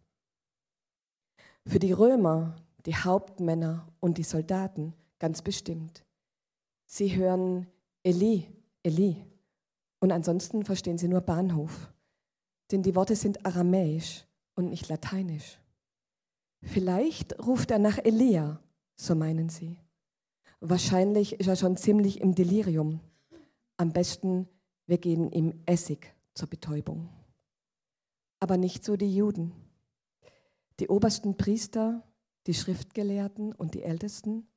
Für die Römer, die Hauptmänner und die Soldaten ganz bestimmt. Sie hören Eli, Eli. Und ansonsten verstehen sie nur Bahnhof. Denn die Worte sind aramäisch und nicht lateinisch. Vielleicht ruft er nach Elia, so meinen sie. Wahrscheinlich ist er schon ziemlich im Delirium. Am besten, wir geben ihm Essig zur Betäubung. Aber nicht so die Juden. Die obersten Priester, die Schriftgelehrten und die Ältesten,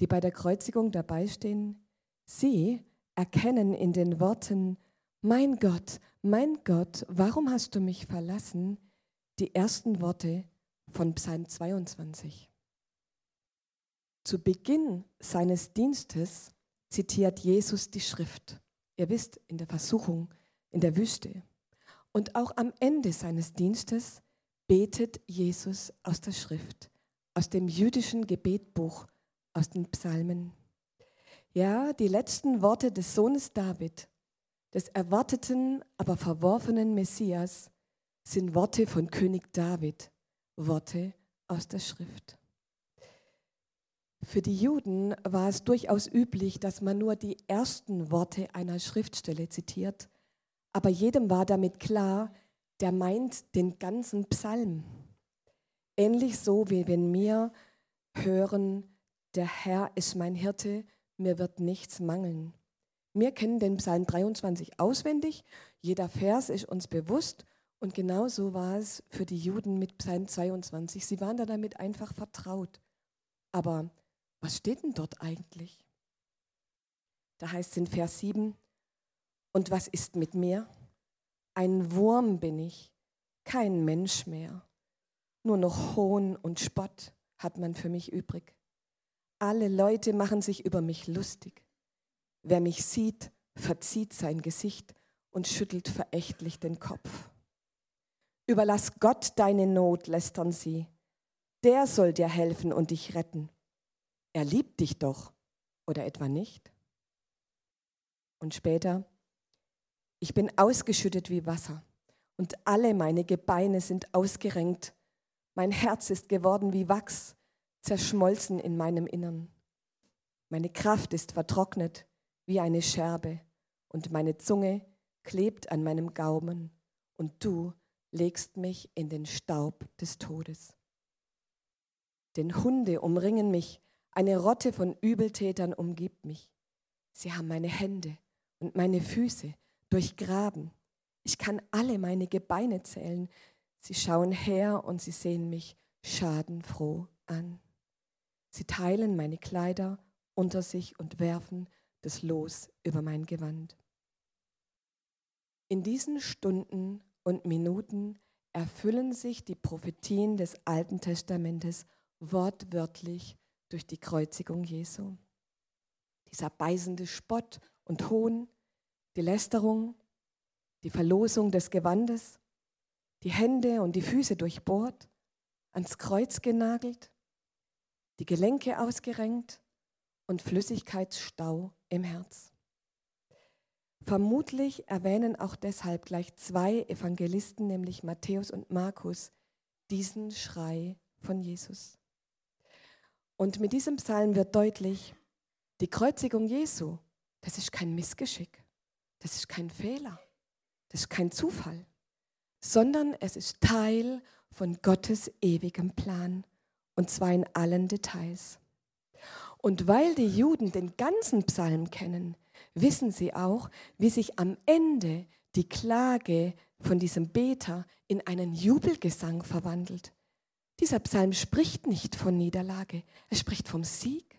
die bei der Kreuzigung dabei stehen, sie erkennen in den Worten, mein Gott, mein Gott, warum hast du mich verlassen, die ersten Worte von Psalm 22. Zu Beginn seines Dienstes zitiert Jesus die Schrift. Ihr wisst, in der Versuchung, in der Wüste. Und auch am Ende seines Dienstes betet Jesus aus der Schrift, aus dem jüdischen Gebetbuch, aus den Psalmen. Ja, die letzten Worte des Sohnes David, des erwarteten, aber verworfenen Messias, sind Worte von König David, Worte aus der Schrift. Für die Juden war es durchaus üblich, dass man nur die ersten Worte einer Schriftstelle zitiert, aber jedem war damit klar, der meint den ganzen Psalm. Ähnlich so, wie wenn wir hören, der Herr ist mein Hirte, mir wird nichts mangeln. Wir kennen den Psalm 23 auswendig, jeder Vers ist uns bewusst und genauso war es für die Juden mit Psalm 22. Sie waren da damit einfach vertraut. Aber was steht denn dort eigentlich? Da heißt es in Vers 7, und was ist mit mir? Ein Wurm bin ich, kein Mensch mehr. Nur noch Hohn und Spott hat man für mich übrig. Alle Leute machen sich über mich lustig. Wer mich sieht, verzieht sein Gesicht und schüttelt verächtlich den Kopf. Überlass Gott deine Not, lästern sie. Der soll dir helfen und dich retten. Er liebt dich doch, oder etwa nicht? Und später, ich bin ausgeschüttet wie Wasser und alle meine Gebeine sind ausgerenkt. Mein Herz ist geworden wie Wachs, zerschmolzen in meinem Innern. Meine Kraft ist vertrocknet wie eine Scherbe und meine Zunge klebt an meinem Gaumen und du legst mich in den Staub des Todes. Denn Hunde umringen mich, eine Rotte von Übeltätern umgibt mich. Sie haben meine Hände und meine Füße durchgraben. Ich kann alle meine Gebeine zählen. Sie schauen her und sie sehen mich schadenfroh an. Sie teilen meine Kleider unter sich und werfen das Los über mein Gewand. In diesen Stunden und Minuten erfüllen sich die Prophetien des Alten Testamentes wortwörtlich durch die Kreuzigung Jesu. Dieser beißende Spott und Hohn, die Lästerung, die Verlosung des Gewandes, die Hände und die Füße durchbohrt, ans Kreuz genagelt, die Gelenke ausgerenkt und Flüssigkeitsstau im Herz. Vermutlich erwähnen auch deshalb gleich zwei Evangelisten, nämlich Matthäus und Markus, diesen Schrei von Jesus. Und mit diesem Psalm wird deutlich, die Kreuzigung Jesu, das ist kein Missgeschick, das ist kein Fehler, das ist kein Zufall, sondern es ist Teil von Gottes ewigem Plan, und zwar in allen Details. Und weil die Juden den ganzen Psalm kennen, wissen sie auch, wie sich am Ende die Klage von diesem Beter in einen Jubelgesang verwandelt. Dieser Psalm spricht nicht von Niederlage, er spricht vom Sieg.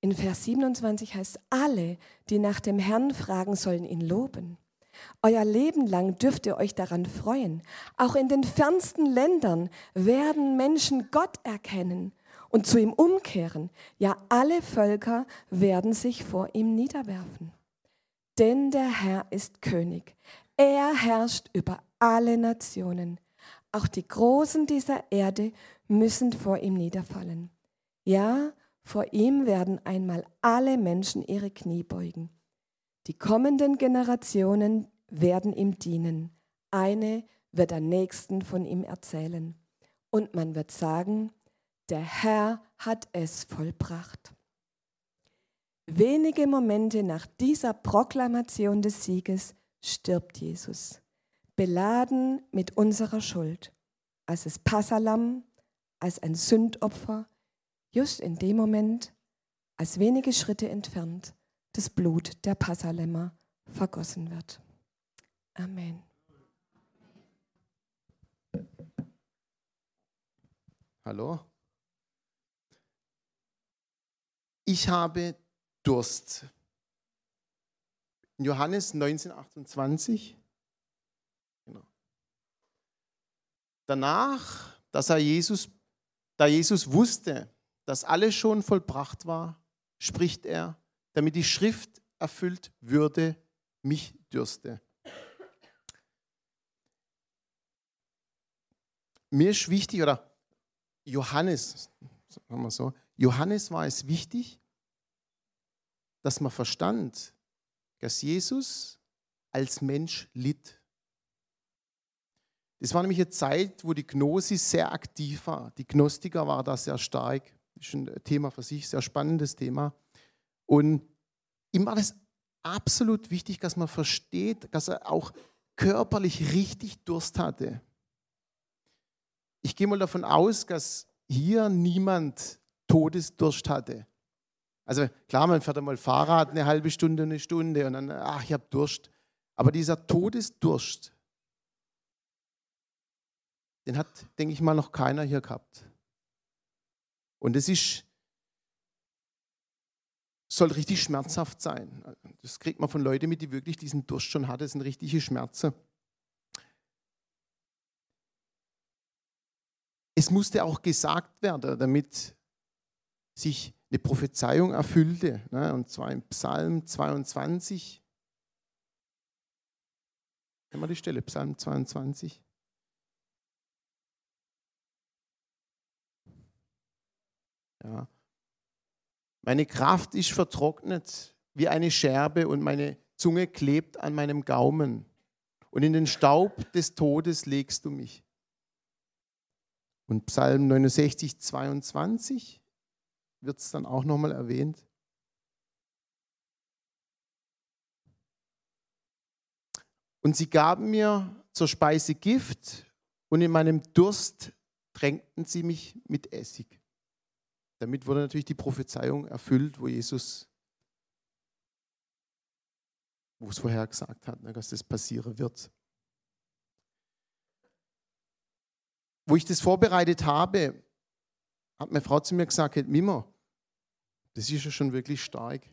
In Vers 27 heißt, alle, die nach dem Herrn fragen, sollen ihn loben. Euer Leben lang dürft ihr euch daran freuen. Auch in den fernsten Ländern werden Menschen Gott erkennen und zu ihm umkehren. Ja, alle Völker werden sich vor ihm niederwerfen. Denn der Herr ist König. Er herrscht über alle Nationen. Auch die Großen dieser Erde müssen vor ihm niederfallen. Ja, vor ihm werden einmal alle Menschen ihre Knie beugen. Die kommenden Generationen werden ihm dienen. Eine wird der nächsten von ihm erzählen. Und man wird sagen, der Herr hat es vollbracht. Wenige Momente nach dieser Proklamation des Sieges stirbt Jesus, beladen mit unserer Schuld, als das Passalam, als ein Sündopfer, just in dem Moment, als wenige Schritte entfernt das Blut der Passalämmer vergossen wird. Amen.
Hallo? ich habe Durst. In Johannes 19, 28. Genau. Danach, dass er Jesus, da Jesus wusste, dass alles schon vollbracht war, spricht er, damit die Schrift erfüllt würde, mich dürste. Mir ist wichtig, oder Johannes, sagen wir so, Johannes war es wichtig, dass man verstand, dass Jesus als Mensch litt. Das war nämlich eine Zeit, wo die Gnosis sehr aktiv war. Die Gnostiker war da sehr stark. Das ist ein Thema für sich, sehr spannendes Thema. Und ihm war das absolut wichtig, dass man versteht, dass er auch körperlich richtig Durst hatte. Ich gehe mal davon aus, dass hier niemand Todesdurst hatte. Also klar, man fährt einmal Fahrrad eine halbe Stunde, eine Stunde und dann, ach, ich habe Durst. Aber dieser Todesdurst, den hat, denke ich mal, noch keiner hier gehabt. Und es ist, soll richtig schmerzhaft sein. Das kriegt man von Leuten mit, die wirklich diesen Durst schon hatten. Das sind richtige Schmerzen. Es musste auch gesagt werden, damit sich eine Prophezeiung erfüllte, ne, und zwar im Psalm 22. Kennen wir die Stelle, Psalm 22? Ja. Meine Kraft ist vertrocknet wie eine Scherbe und meine Zunge klebt an meinem Gaumen. Und in den Staub des Todes legst du mich. Und Psalm 69, 22 wird es dann auch nochmal erwähnt. Und sie gaben mir zur Speise Gift und in meinem Durst tränkten sie mich mit Essig. Damit wurde natürlich die Prophezeiung erfüllt, wo Jesus, wo es vorher gesagt hat, ne, dass das passieren wird. Wo ich das vorbereitet habe, hat meine Frau zu mir gesagt, Mimmer, das ist ja schon wirklich stark.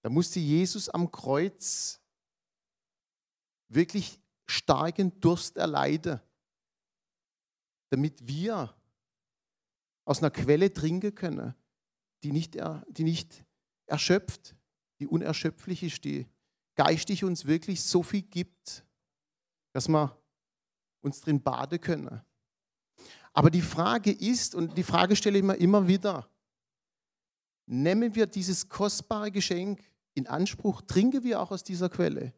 Da musste Jesus am Kreuz wirklich starken Durst erleiden, damit wir aus einer Quelle trinken können, die nicht, die nicht erschöpft, die unerschöpflich ist, die geistig uns wirklich so viel gibt, dass wir uns drin baden können. Aber die Frage ist, und die Frage stelle ich mir immer wieder, nehmen wir dieses kostbare Geschenk in Anspruch, trinken wir auch aus dieser Quelle?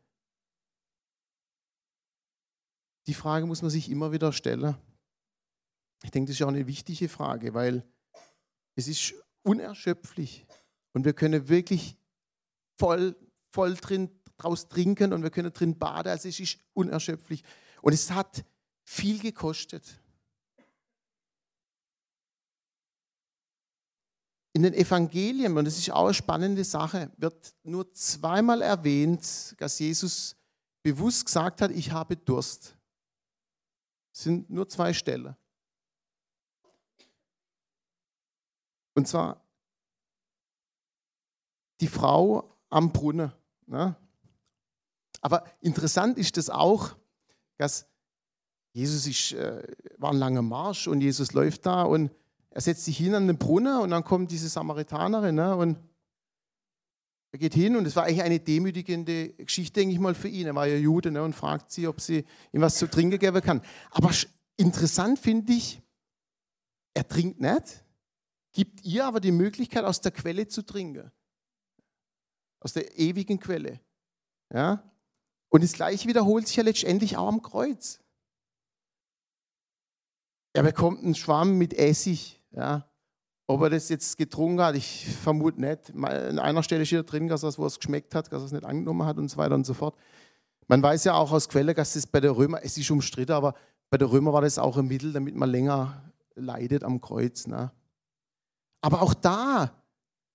Die Frage muss man sich immer wieder stellen. Ich denke, das ist auch eine wichtige Frage, weil es ist unerschöpflich und wir können wirklich voll, voll drin draus trinken und wir können drin baden. Also es ist unerschöpflich. Und es hat viel gekostet. In den Evangelien, und das ist auch eine spannende Sache, wird nur zweimal erwähnt, dass Jesus bewusst gesagt hat, ich habe Durst. Es sind nur zwei Stellen. Und zwar die Frau am Brunnen. Ne? Aber interessant ist das auch, dass Jesus ist, äh, war ein langer Marsch und Jesus läuft da und er setzt sich hin an den Brunnen und dann kommt diese Samaritanerin ne, und er geht hin und es war eigentlich eine demütigende Geschichte, denke ich mal, für ihn. Er war ja Jude ne, und fragt sie, ob sie ihm was zu trinken geben kann. Aber interessant finde ich, er trinkt nicht, gibt ihr aber die Möglichkeit, aus der Quelle zu trinken. Aus der ewigen Quelle. Ja? Und das Gleiche wiederholt sich ja letztendlich auch am Kreuz. Er bekommt einen Schwamm mit Essig ja. Ob er das jetzt getrunken hat, ich vermute nicht. An einer Stelle steht drin, dass er es, wo es geschmeckt hat, dass er es nicht angenommen hat und so weiter und so fort. Man weiß ja auch aus Quelle, dass das bei der Römer, es ist umstritten, aber bei der Römer war das auch ein Mittel, damit man länger leidet am Kreuz. Ne? Aber auch da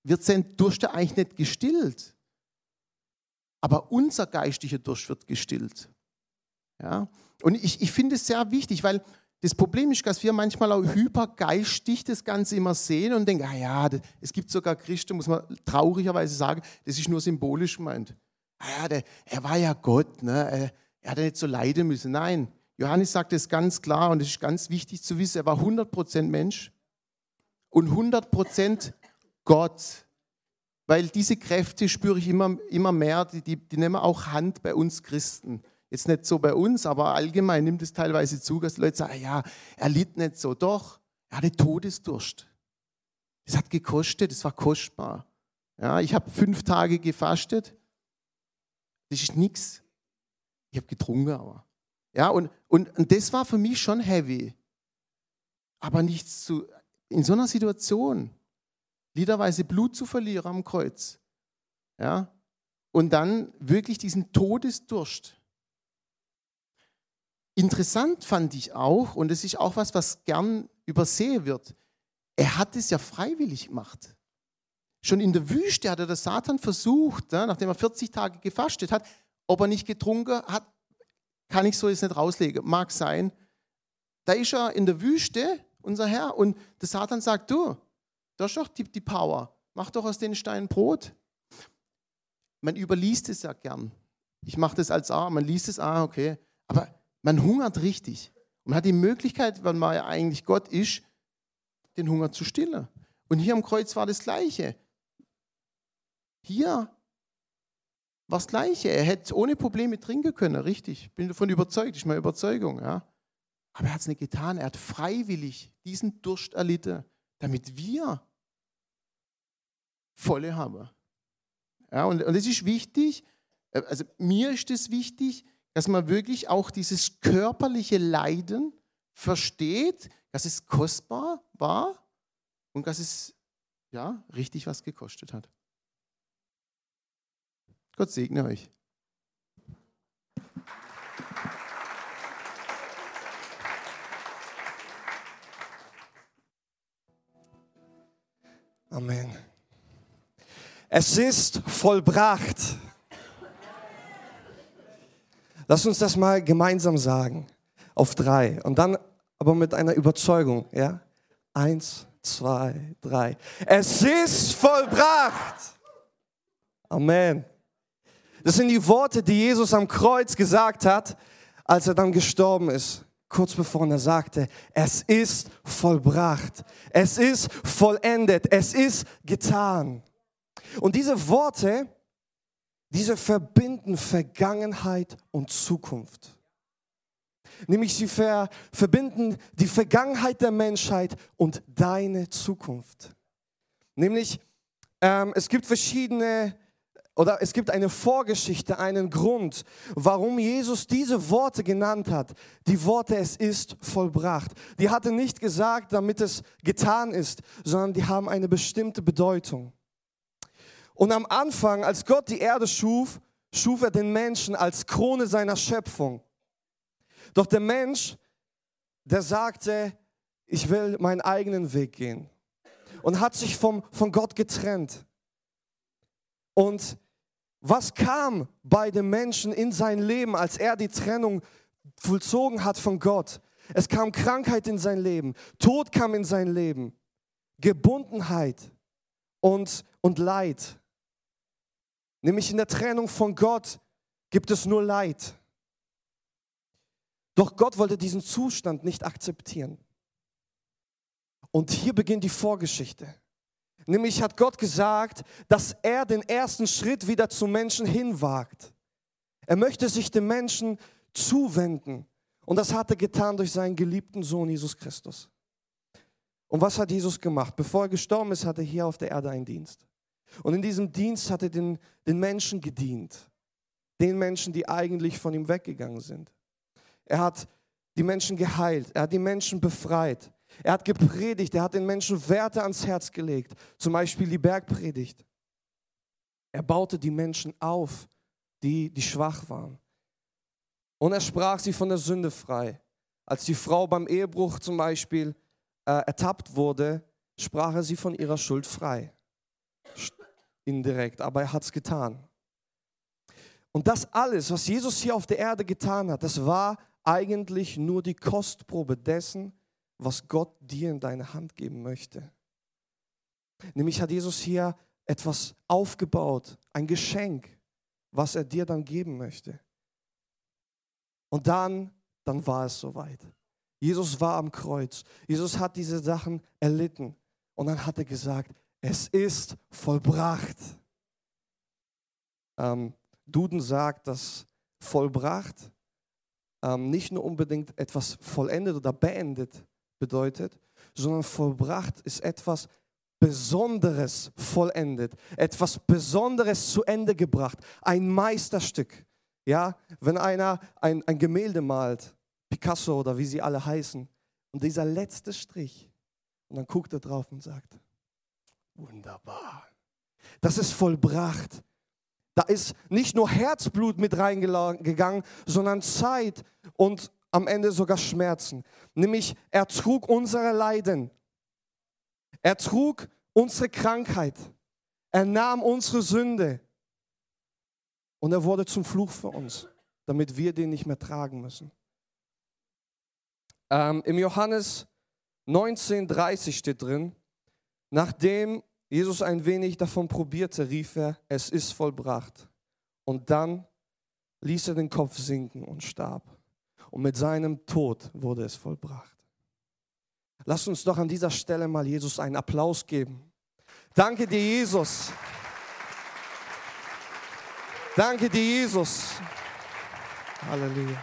wird sein Durst eigentlich nicht gestillt. Aber unser geistlicher Durst wird gestillt. Ja? Und ich, ich finde es sehr wichtig, weil das Problem ist, dass wir manchmal auch hypergeistig das Ganze immer sehen und denken, ah ja, es gibt sogar Christen, muss man traurigerweise sagen, das ist nur symbolisch gemeint. Ah ja, der, er war ja Gott, ne? er hat ja nicht so leiden müssen. Nein, Johannes sagt es ganz klar und es ist ganz wichtig zu wissen, er war 100% Mensch und 100% Gott. Weil diese Kräfte spüre ich immer, immer mehr, die, die, die nehmen auch Hand bei uns Christen. Jetzt nicht so bei uns, aber allgemein nimmt es teilweise zu, dass Leute sagen, ja, er litt nicht so. Doch, er hatte Todesdurst. Das hat gekostet, das war kostbar. Ja, ich habe fünf Tage gefastet. Das ist nichts. Ich habe getrunken, aber. Ja, und, und, und das war für mich schon heavy. Aber nicht zu, in so einer Situation, liederweise Blut zu verlieren am Kreuz. Ja, und dann wirklich diesen Todesdurst. Interessant fand ich auch, und es ist auch was, was gern übersehen wird, er hat es ja freiwillig gemacht. Schon in der Wüste hat er der Satan versucht, nachdem er 40 Tage gefastet hat, ob er nicht getrunken hat, kann ich so jetzt nicht rauslegen. Mag sein. Da ist er in der Wüste, unser Herr, und der Satan sagt, du, da ist doch die, die Power. Mach doch aus den Steinen Brot. Man überliest es ja gern. Ich mache das als A, man liest es, ah, okay. Aber man hungert richtig. Und man hat die Möglichkeit, weil man ja eigentlich Gott ist, den Hunger zu stillen. Und hier am Kreuz war das Gleiche. Hier war das Gleiche. Er hätte ohne Probleme trinken können, richtig. Bin davon überzeugt, ist meine Überzeugung. Ja. Aber er hat es nicht getan. Er hat freiwillig diesen Durst erlitten, damit wir volle haben. Ja, und, und das ist wichtig, äh, also mir ist es wichtig, dass man wirklich auch dieses körperliche Leiden versteht, dass es kostbar war und dass es ja richtig was gekostet hat. Gott segne euch.
Amen. Es ist vollbracht. Lass uns das mal gemeinsam sagen. Auf drei. Und dann aber mit einer Überzeugung. Ja? Eins, zwei, drei. Es ist vollbracht. Amen. Das sind die Worte, die Jesus am Kreuz gesagt hat, als er dann gestorben ist. Kurz bevor er sagte, es ist vollbracht. Es ist vollendet. Es ist getan. Und diese Worte, diese verbinden Vergangenheit und Zukunft. Nämlich sie ver, verbinden die Vergangenheit der Menschheit und deine Zukunft. Nämlich ähm, es gibt verschiedene oder es gibt eine Vorgeschichte, einen Grund, warum Jesus diese Worte genannt hat. Die Worte, es ist vollbracht. Die hat er nicht gesagt, damit es getan ist, sondern die haben eine bestimmte Bedeutung. Und am Anfang, als Gott die Erde schuf, schuf er den Menschen als Krone seiner Schöpfung. Doch der Mensch, der sagte, ich will meinen eigenen Weg gehen und hat sich vom, von Gott getrennt. Und was kam bei dem Menschen in sein Leben, als er die Trennung vollzogen hat von Gott? Es kam Krankheit in sein Leben, Tod kam in sein Leben, Gebundenheit und, und Leid. Nämlich in der Trennung von Gott gibt es nur Leid. Doch Gott wollte diesen Zustand nicht akzeptieren. Und hier beginnt die Vorgeschichte. Nämlich hat Gott gesagt, dass er den ersten Schritt wieder zum Menschen hinwagt. Er möchte sich dem Menschen zuwenden. Und das hat er getan durch seinen geliebten Sohn Jesus Christus. Und was hat Jesus gemacht? Bevor er gestorben ist, hat er hier auf der Erde einen Dienst. Und in diesem Dienst hat er den, den Menschen gedient. Den Menschen, die eigentlich von ihm weggegangen sind. Er hat die Menschen geheilt. Er hat die Menschen befreit. Er hat gepredigt. Er hat den Menschen Werte ans Herz gelegt. Zum Beispiel die Bergpredigt. Er baute die Menschen auf, die, die schwach waren. Und er sprach sie von der Sünde frei. Als die Frau beim Ehebruch zum Beispiel äh, ertappt wurde, sprach er sie von ihrer Schuld frei indirekt, aber er hat es getan. Und das alles, was Jesus hier auf der Erde getan hat, das war eigentlich nur die Kostprobe dessen, was Gott dir in deine Hand geben möchte. Nämlich hat Jesus hier etwas aufgebaut, ein Geschenk, was er dir dann geben möchte. Und dann, dann war es soweit. Jesus war am Kreuz. Jesus hat diese Sachen erlitten. Und dann hat er gesagt, es ist vollbracht. Ähm, Duden sagt, dass vollbracht ähm, nicht nur unbedingt etwas vollendet oder beendet bedeutet, sondern vollbracht ist etwas Besonderes vollendet, etwas Besonderes zu Ende gebracht, ein Meisterstück. Ja, wenn einer ein, ein Gemälde malt, Picasso oder wie sie alle heißen, und dieser letzte Strich, und dann guckt er drauf und sagt, wunderbar, das ist vollbracht. Da ist nicht nur Herzblut mit reingegangen, sondern Zeit und am Ende sogar Schmerzen. Nämlich er trug unsere Leiden. Er trug unsere Krankheit. Er nahm unsere Sünde. Und er wurde zum Fluch für uns, damit wir den nicht mehr tragen müssen. Ähm, Im Johannes 19,30 steht drin, nachdem Jesus ein wenig davon probierte, rief er, es ist vollbracht. Und dann ließ er den Kopf sinken und starb. Und mit seinem Tod wurde es vollbracht. Lass uns doch an dieser Stelle mal Jesus einen Applaus geben. Danke dir, Jesus. Danke dir, Jesus. Halleluja.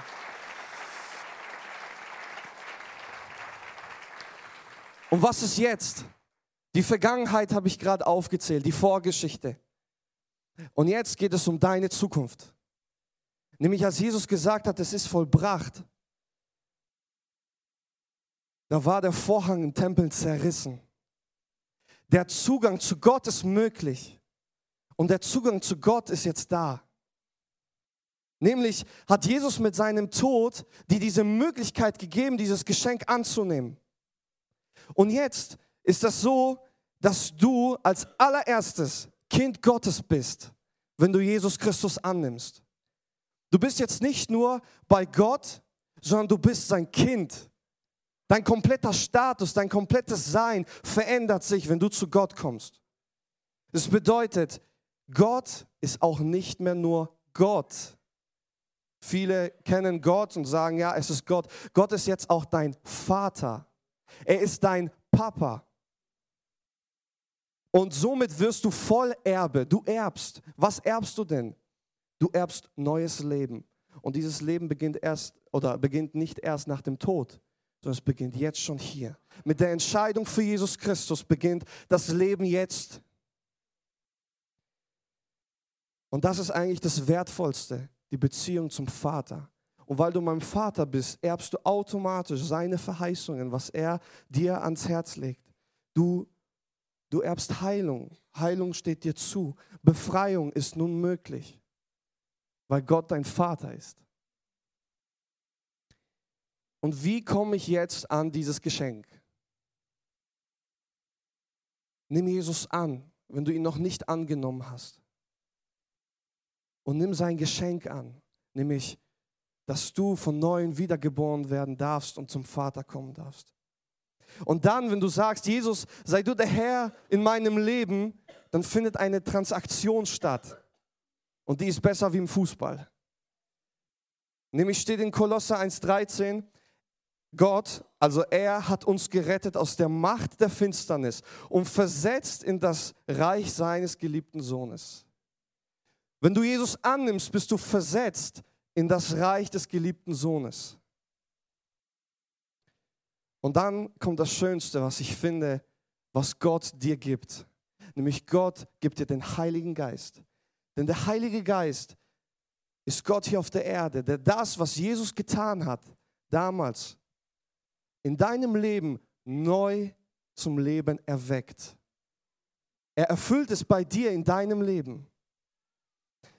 Und was ist jetzt? Die Vergangenheit habe ich gerade aufgezählt, die Vorgeschichte. Und jetzt geht es um deine Zukunft. Nämlich als Jesus gesagt hat, es ist vollbracht, da war der Vorhang im Tempel zerrissen. Der Zugang zu Gott ist möglich. Und der Zugang zu Gott ist jetzt da. Nämlich hat Jesus mit seinem Tod dir diese Möglichkeit gegeben, dieses Geschenk anzunehmen. Und jetzt ist das so, dass du als allererstes Kind Gottes bist, wenn du Jesus Christus annimmst. Du bist jetzt nicht nur bei Gott, sondern du bist sein Kind. Dein kompletter Status, dein komplettes Sein verändert sich, wenn du zu Gott kommst. Das bedeutet, Gott ist auch nicht mehr nur Gott. Viele kennen Gott und sagen, ja, es ist Gott. Gott ist jetzt auch dein Vater. Er ist dein Papa. Und somit wirst du voll Erbe. Du erbst. Was erbst du denn? Du erbst neues Leben. Und dieses Leben beginnt erst oder beginnt nicht erst nach dem Tod, sondern es beginnt jetzt schon hier. Mit der Entscheidung für Jesus Christus beginnt das Leben jetzt. Und das ist eigentlich das Wertvollste, die Beziehung zum Vater. Und weil du mein Vater bist, erbst du automatisch seine Verheißungen, was er dir ans Herz legt. Du, du erbst Heilung. Heilung steht dir zu. Befreiung ist nun möglich, weil Gott dein Vater ist. Und wie komme ich jetzt an dieses Geschenk? Nimm Jesus an, wenn du ihn noch nicht angenommen hast. Und nimm sein Geschenk an, nämlich, dass du von neuem wiedergeboren werden darfst und zum Vater kommen darfst. Und dann, wenn du sagst, Jesus, sei du der Herr in meinem Leben, dann findet eine Transaktion statt. Und die ist besser wie im Fußball. Nämlich steht in Kolosse 1,13, Gott, also er hat uns gerettet aus der Macht der Finsternis und versetzt in das Reich seines geliebten Sohnes. Wenn du Jesus annimmst, bist du versetzt in das Reich des geliebten Sohnes. Und dann kommt das Schönste, was ich finde, was Gott dir gibt. Nämlich Gott gibt dir den Heiligen Geist. Denn der Heilige Geist ist Gott hier auf der Erde, der das, was Jesus getan hat, damals in deinem Leben neu zum Leben erweckt. Er erfüllt es bei dir in deinem Leben.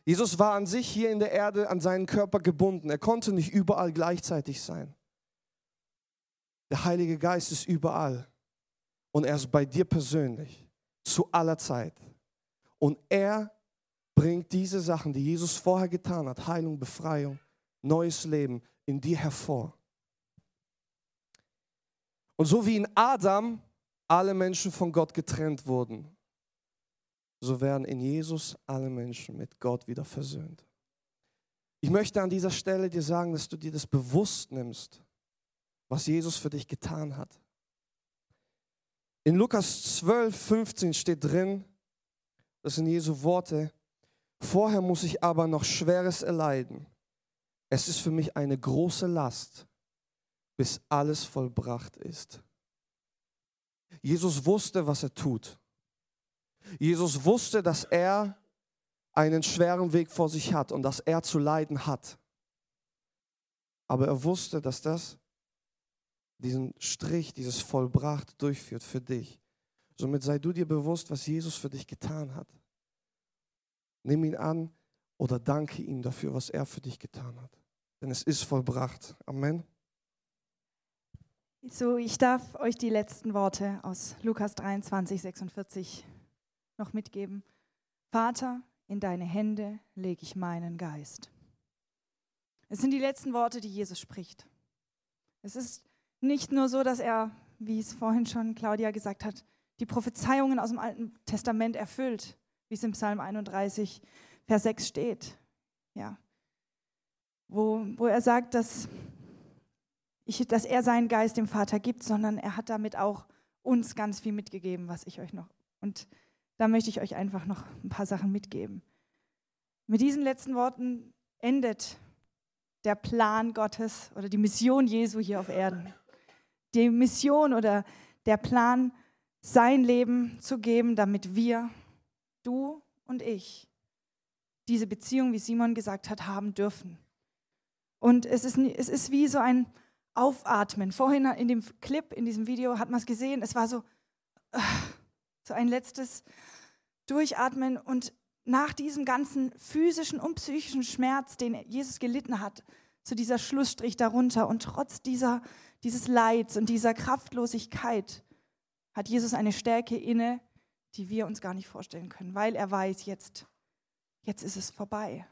Jesus war an sich hier in der Erde an seinen Körper gebunden. Er konnte nicht überall gleichzeitig sein. Der Heilige Geist ist überall und er ist bei dir persönlich zu aller Zeit. Und er bringt diese Sachen, die Jesus vorher getan hat, Heilung, Befreiung, neues Leben in dir hervor. Und so wie in Adam alle Menschen von Gott getrennt wurden, so werden in Jesus alle Menschen mit Gott wieder versöhnt. Ich möchte an dieser Stelle dir sagen, dass du dir das bewusst nimmst, was Jesus für dich getan hat. In Lukas 12, 15 steht drin, das sind Jesu Worte, vorher muss ich aber noch Schweres erleiden. es ist für mich eine große Last, bis alles vollbracht ist. Jesus wusste, was er tut. Jesus wusste, dass er einen schweren Weg vor sich hat und dass er zu leiden hat. Aber er wusste, dass das diesen Strich, dieses vollbracht durchführt für dich. Somit sei du dir bewusst, was Jesus für dich getan hat. Nimm ihn an oder danke ihm dafür, was er für dich getan hat. Denn es ist vollbracht. Amen.
So, ich darf euch die letzten Worte aus Lukas 23, 46 noch mitgeben. Vater, in deine Hände lege ich meinen Geist. Es sind die letzten Worte, die Jesus spricht. Es ist nicht nur so, dass er, wie es vorhin schon Claudia gesagt hat, die Prophezeiungen aus dem Alten Testament erfüllt, wie es im Psalm 31, Vers 6 steht. Ja. Wo, wo er sagt, dass, ich, dass er seinen Geist dem Vater gibt, sondern er hat damit auch uns ganz viel mitgegeben, was ich euch noch. Und da möchte ich euch einfach noch ein paar Sachen mitgeben. Mit diesen letzten Worten endet der Plan Gottes oder die Mission Jesu hier auf Erden. Die Mission oder der Plan, sein Leben zu geben, damit wir, du und ich, diese Beziehung, wie Simon gesagt hat, haben dürfen. Und es ist, es ist wie so ein Aufatmen. Vorhin in dem Clip, in diesem Video hat man es gesehen, es war so, so ein letztes Durchatmen und nach diesem ganzen physischen und psychischen Schmerz, den Jesus gelitten hat, zu dieser Schlussstrich darunter und trotz dieser, dieses Leids und dieser Kraftlosigkeit hat Jesus eine Stärke inne, die wir uns gar nicht vorstellen können, weil er weiß, jetzt, jetzt ist es vorbei.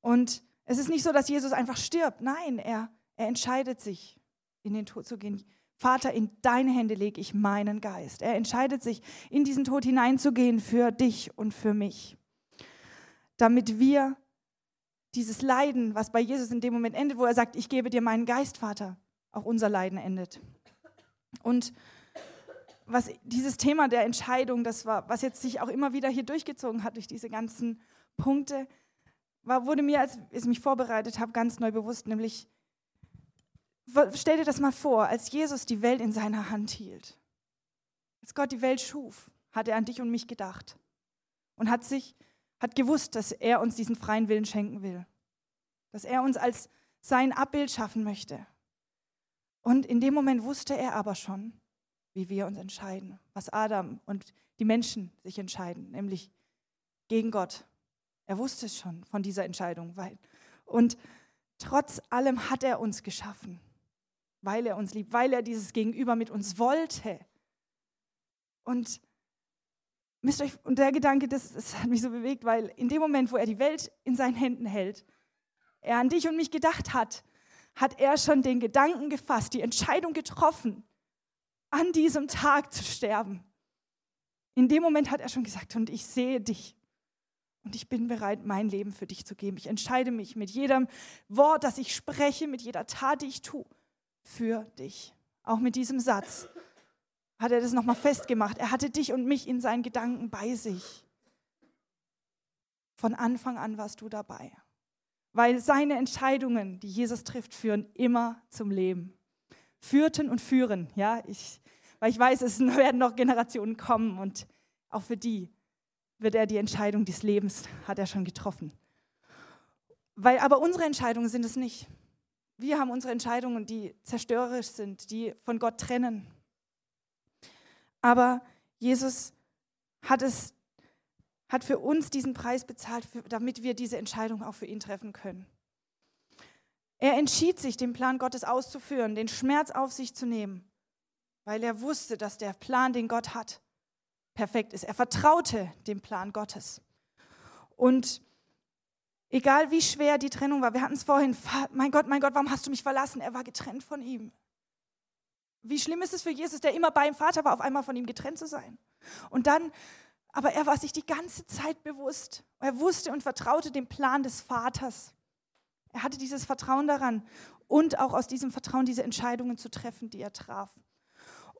Und es ist nicht so, dass Jesus einfach stirbt. Nein, er, er entscheidet sich, in den Tod zu gehen. Vater, in deine Hände lege ich meinen Geist. Er entscheidet sich, in diesen Tod hineinzugehen für dich und für mich, damit wir dieses Leiden, was bei Jesus in dem Moment endet, wo er sagt, ich gebe dir meinen Geist, Vater, auch unser Leiden endet. Und was dieses Thema der Entscheidung, das war, was jetzt sich auch immer wieder hier durchgezogen hat durch diese ganzen Punkte, war, wurde mir, als ich mich vorbereitet habe, ganz neu bewusst, nämlich Stell dir das mal vor, als Jesus die Welt in seiner Hand hielt, als Gott die Welt schuf, hat er an dich und mich gedacht und hat sich hat gewusst, dass er uns diesen freien Willen schenken will, dass er uns als sein Abbild schaffen möchte. Und in dem Moment wusste er aber schon, wie wir uns entscheiden, was Adam und die Menschen sich entscheiden, nämlich gegen Gott. Er wusste es schon von dieser Entscheidung. Und trotz allem hat er uns geschaffen weil er uns liebt, weil er dieses Gegenüber mit uns wollte. Und müsst euch, und der Gedanke, das, das hat mich so bewegt, weil in dem Moment, wo er die Welt in seinen Händen hält, er an dich und mich gedacht hat, hat er schon den Gedanken gefasst, die Entscheidung getroffen, an diesem Tag zu sterben. In dem Moment hat er schon gesagt, und ich sehe dich. Und ich bin bereit, mein Leben für dich zu geben. Ich entscheide mich mit jedem Wort, das ich spreche, mit jeder Tat, die ich tue, für dich. Auch mit diesem Satz hat er das nochmal festgemacht. Er hatte dich und mich in seinen Gedanken bei sich. Von Anfang an warst du dabei. Weil seine Entscheidungen, die Jesus trifft, führen immer zum Leben. Führten und führen, ja. Ich, weil ich weiß, es *laughs* werden noch Generationen kommen und auch für die wird er die Entscheidung des Lebens, hat er schon getroffen. Weil aber unsere Entscheidungen sind es nicht. Wir haben unsere Entscheidungen, die zerstörerisch sind, die von Gott trennen. Aber Jesus hat es hat für uns diesen Preis bezahlt, damit wir diese Entscheidung auch für ihn treffen können. Er entschied sich, den Plan Gottes auszuführen, den Schmerz auf sich zu nehmen, weil er wusste, dass der Plan, den Gott hat, perfekt ist. Er vertraute dem Plan Gottes. Und Egal wie schwer die Trennung war, wir hatten es vorhin, mein Gott, mein Gott, warum hast du mich verlassen? Er war getrennt von ihm. Wie schlimm ist es für Jesus, der immer beim Vater war, auf einmal von ihm getrennt zu sein? Und dann, aber er war sich die ganze Zeit bewusst. Er wusste und vertraute dem Plan des Vaters. Er hatte dieses Vertrauen daran und auch aus diesem Vertrauen diese Entscheidungen zu treffen, die er traf.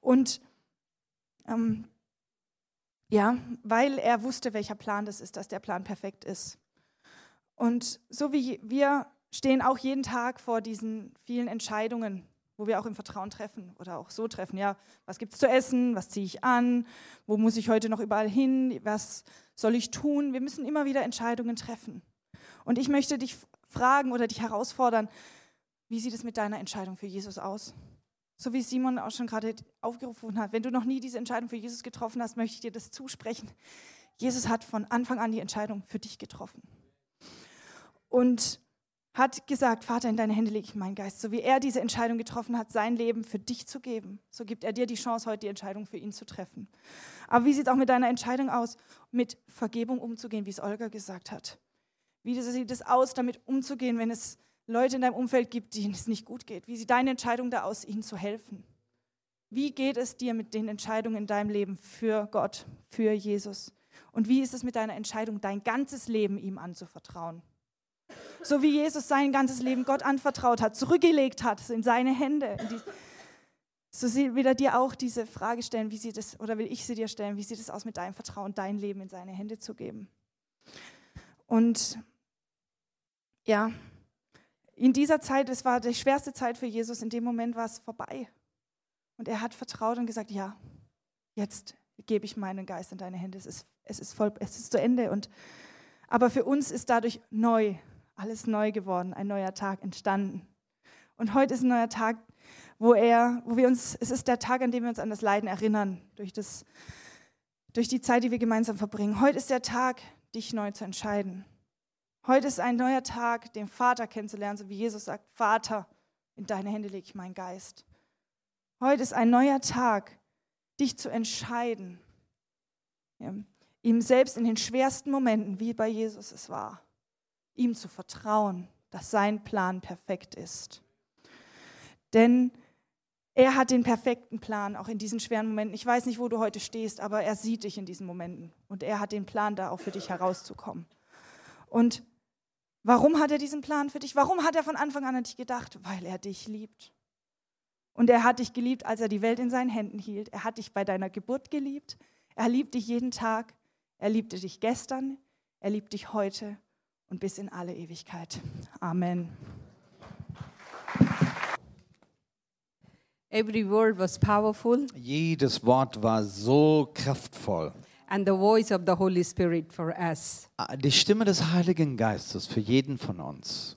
Und ähm, ja, weil er wusste, welcher Plan das ist, dass der Plan perfekt ist. Und so wie wir stehen auch jeden Tag vor diesen vielen Entscheidungen, wo wir auch im Vertrauen treffen oder auch so treffen. Ja, was gibt es zu essen? Was ziehe ich an? Wo muss ich heute noch überall hin? Was soll ich tun? Wir müssen immer wieder Entscheidungen treffen. Und ich möchte dich fragen oder dich herausfordern, wie sieht es mit deiner Entscheidung für Jesus aus? So wie Simon auch schon gerade aufgerufen hat, wenn du noch nie diese Entscheidung für Jesus getroffen hast, möchte ich dir das zusprechen. Jesus hat von Anfang an die Entscheidung für dich getroffen. Und hat gesagt, Vater, in deine Hände lege ich meinen Geist. So wie er diese Entscheidung getroffen hat, sein Leben für dich zu geben, so gibt er dir die Chance, heute die Entscheidung für ihn zu treffen. Aber wie sieht es auch mit deiner Entscheidung aus, mit Vergebung umzugehen, wie es Olga gesagt hat? Wie sieht es aus, damit umzugehen, wenn es Leute in deinem Umfeld gibt, denen es nicht gut geht? Wie sieht deine Entscheidung da aus, ihnen zu helfen? Wie geht es dir mit den Entscheidungen in deinem Leben für Gott, für Jesus? Und wie ist es mit deiner Entscheidung, dein ganzes Leben ihm anzuvertrauen? So wie Jesus sein ganzes Leben Gott anvertraut hat, zurückgelegt hat in seine Hände. So will er dir auch diese Frage stellen, wie sieht es, oder will ich sie dir stellen, wie sieht es aus mit deinem Vertrauen, dein Leben in seine Hände zu geben? Und ja, in dieser Zeit, es war die schwerste Zeit für Jesus, in dem Moment war es vorbei. Und er hat vertraut und gesagt, ja, jetzt gebe ich meinen Geist in deine Hände. Es ist, es ist, voll, es ist zu Ende. Und, aber für uns ist dadurch neu, alles neu geworden, ein neuer Tag entstanden. Und heute ist ein neuer Tag, wo er, wo wir uns, es ist der Tag, an dem wir uns an das Leiden erinnern, durch, das, durch die Zeit, die wir gemeinsam verbringen. Heute ist der Tag, dich neu zu entscheiden. Heute ist ein neuer Tag, den Vater kennenzulernen, so wie Jesus sagt, Vater, in deine Hände lege ich meinen Geist. Heute ist ein neuer Tag, dich zu entscheiden, ja, ihm selbst in den schwersten Momenten, wie bei Jesus es war, ihm zu vertrauen, dass sein Plan perfekt ist. Denn er hat den perfekten Plan, auch in diesen schweren Momenten. Ich weiß nicht, wo du heute stehst, aber er sieht dich in diesen Momenten. Und er hat den Plan, da auch für dich herauszukommen. Und Warum hat er diesen Plan für dich? Warum hat er von Anfang an an dich gedacht? Weil er dich liebt. Und er hat dich geliebt, als er die Welt in seinen Händen hielt. Er hat dich bei deiner Geburt geliebt. Er liebt dich jeden Tag. Er liebte dich gestern. Er liebt dich heute und bis in alle Ewigkeit. Amen.
Every word was powerful.
Jedes Wort war so kraftvoll.
And the voice of the Holy Spirit for us.
Ah, Die Stimme des Heiligen Geistes für jeden von uns.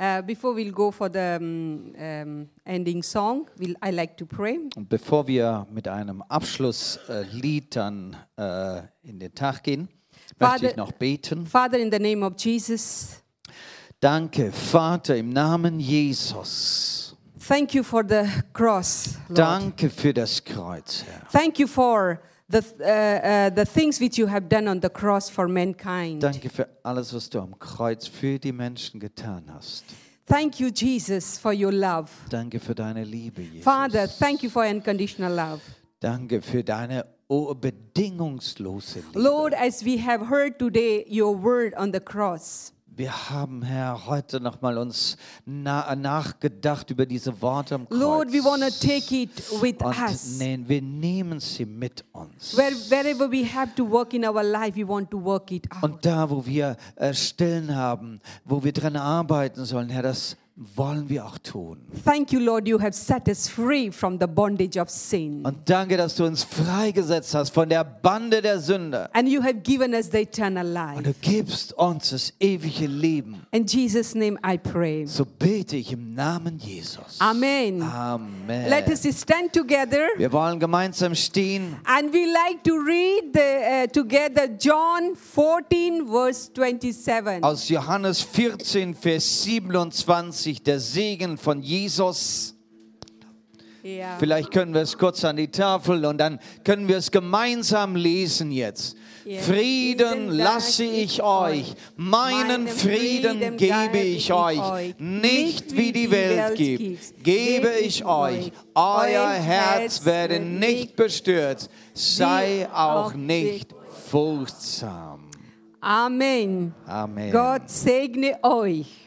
Uh, before we'll go for the um, um, ending song, we'll, I like to pray.
Und bevor wir mit einem Abschlusslied dann äh, in den Tag gehen, möchte
Father-
ich noch beten.
Father, in the name of Jesus,
Danke, Vater, im Namen Jesus.
thank you for the cross. Lord.
Danke für das Kreuz, Herr.
Thank you for the, uh, uh, the things which you have done on the cross for mankind.
Danke für alles, was du am Kreuz für die Menschen getan hast.
Thank you, Jesus, for your love.
Danke für deine Liebe, Jesus.
Father, thank you for unconditional love.
Danke für deine bedingungslose Liebe.
Lord, as we have heard today your word on the cross,
Wir haben, Herr, heute nochmal uns na nachgedacht über diese Worte am Kreuz.
Lord, we want to take it with
Und
us.
nein, wir nehmen sie mit uns.
Where, wherever we have to work in our life, we want to work it out.
Und da, wo wir äh, Stellen haben, wo wir dran arbeiten sollen, Herr, das wollen wir auch tun.
Thank you, Lord, you have set us free from the bondage of sin.
Und danke, dass du uns freigesetzt hast von der Bande der Sünde.
And you have given us the eternal
Und
life.
du gibst uns das ewige Leben.
In Jesus' name I pray.
So bete ich im Namen Jesus.
Amen.
Amen.
Let us stand together.
Wir wollen gemeinsam stehen.
And we like to read the, uh, together John 14, verse 27.
Aus Johannes 14, Vers 27, der Segen von Jesus.
Yeah.
Vielleicht können wir es kurz an die Tafel und dann können wir es gemeinsam lesen jetzt.
Ja.
Frieden lasse ich euch, meinen Frieden gebe ich
euch.
nicht wie die Welt gibt, gebe ich euch. Euer Herz werde nicht bestürzt, sei auch nicht furchtsam.
Amen.
Amen.
Gott segne euch.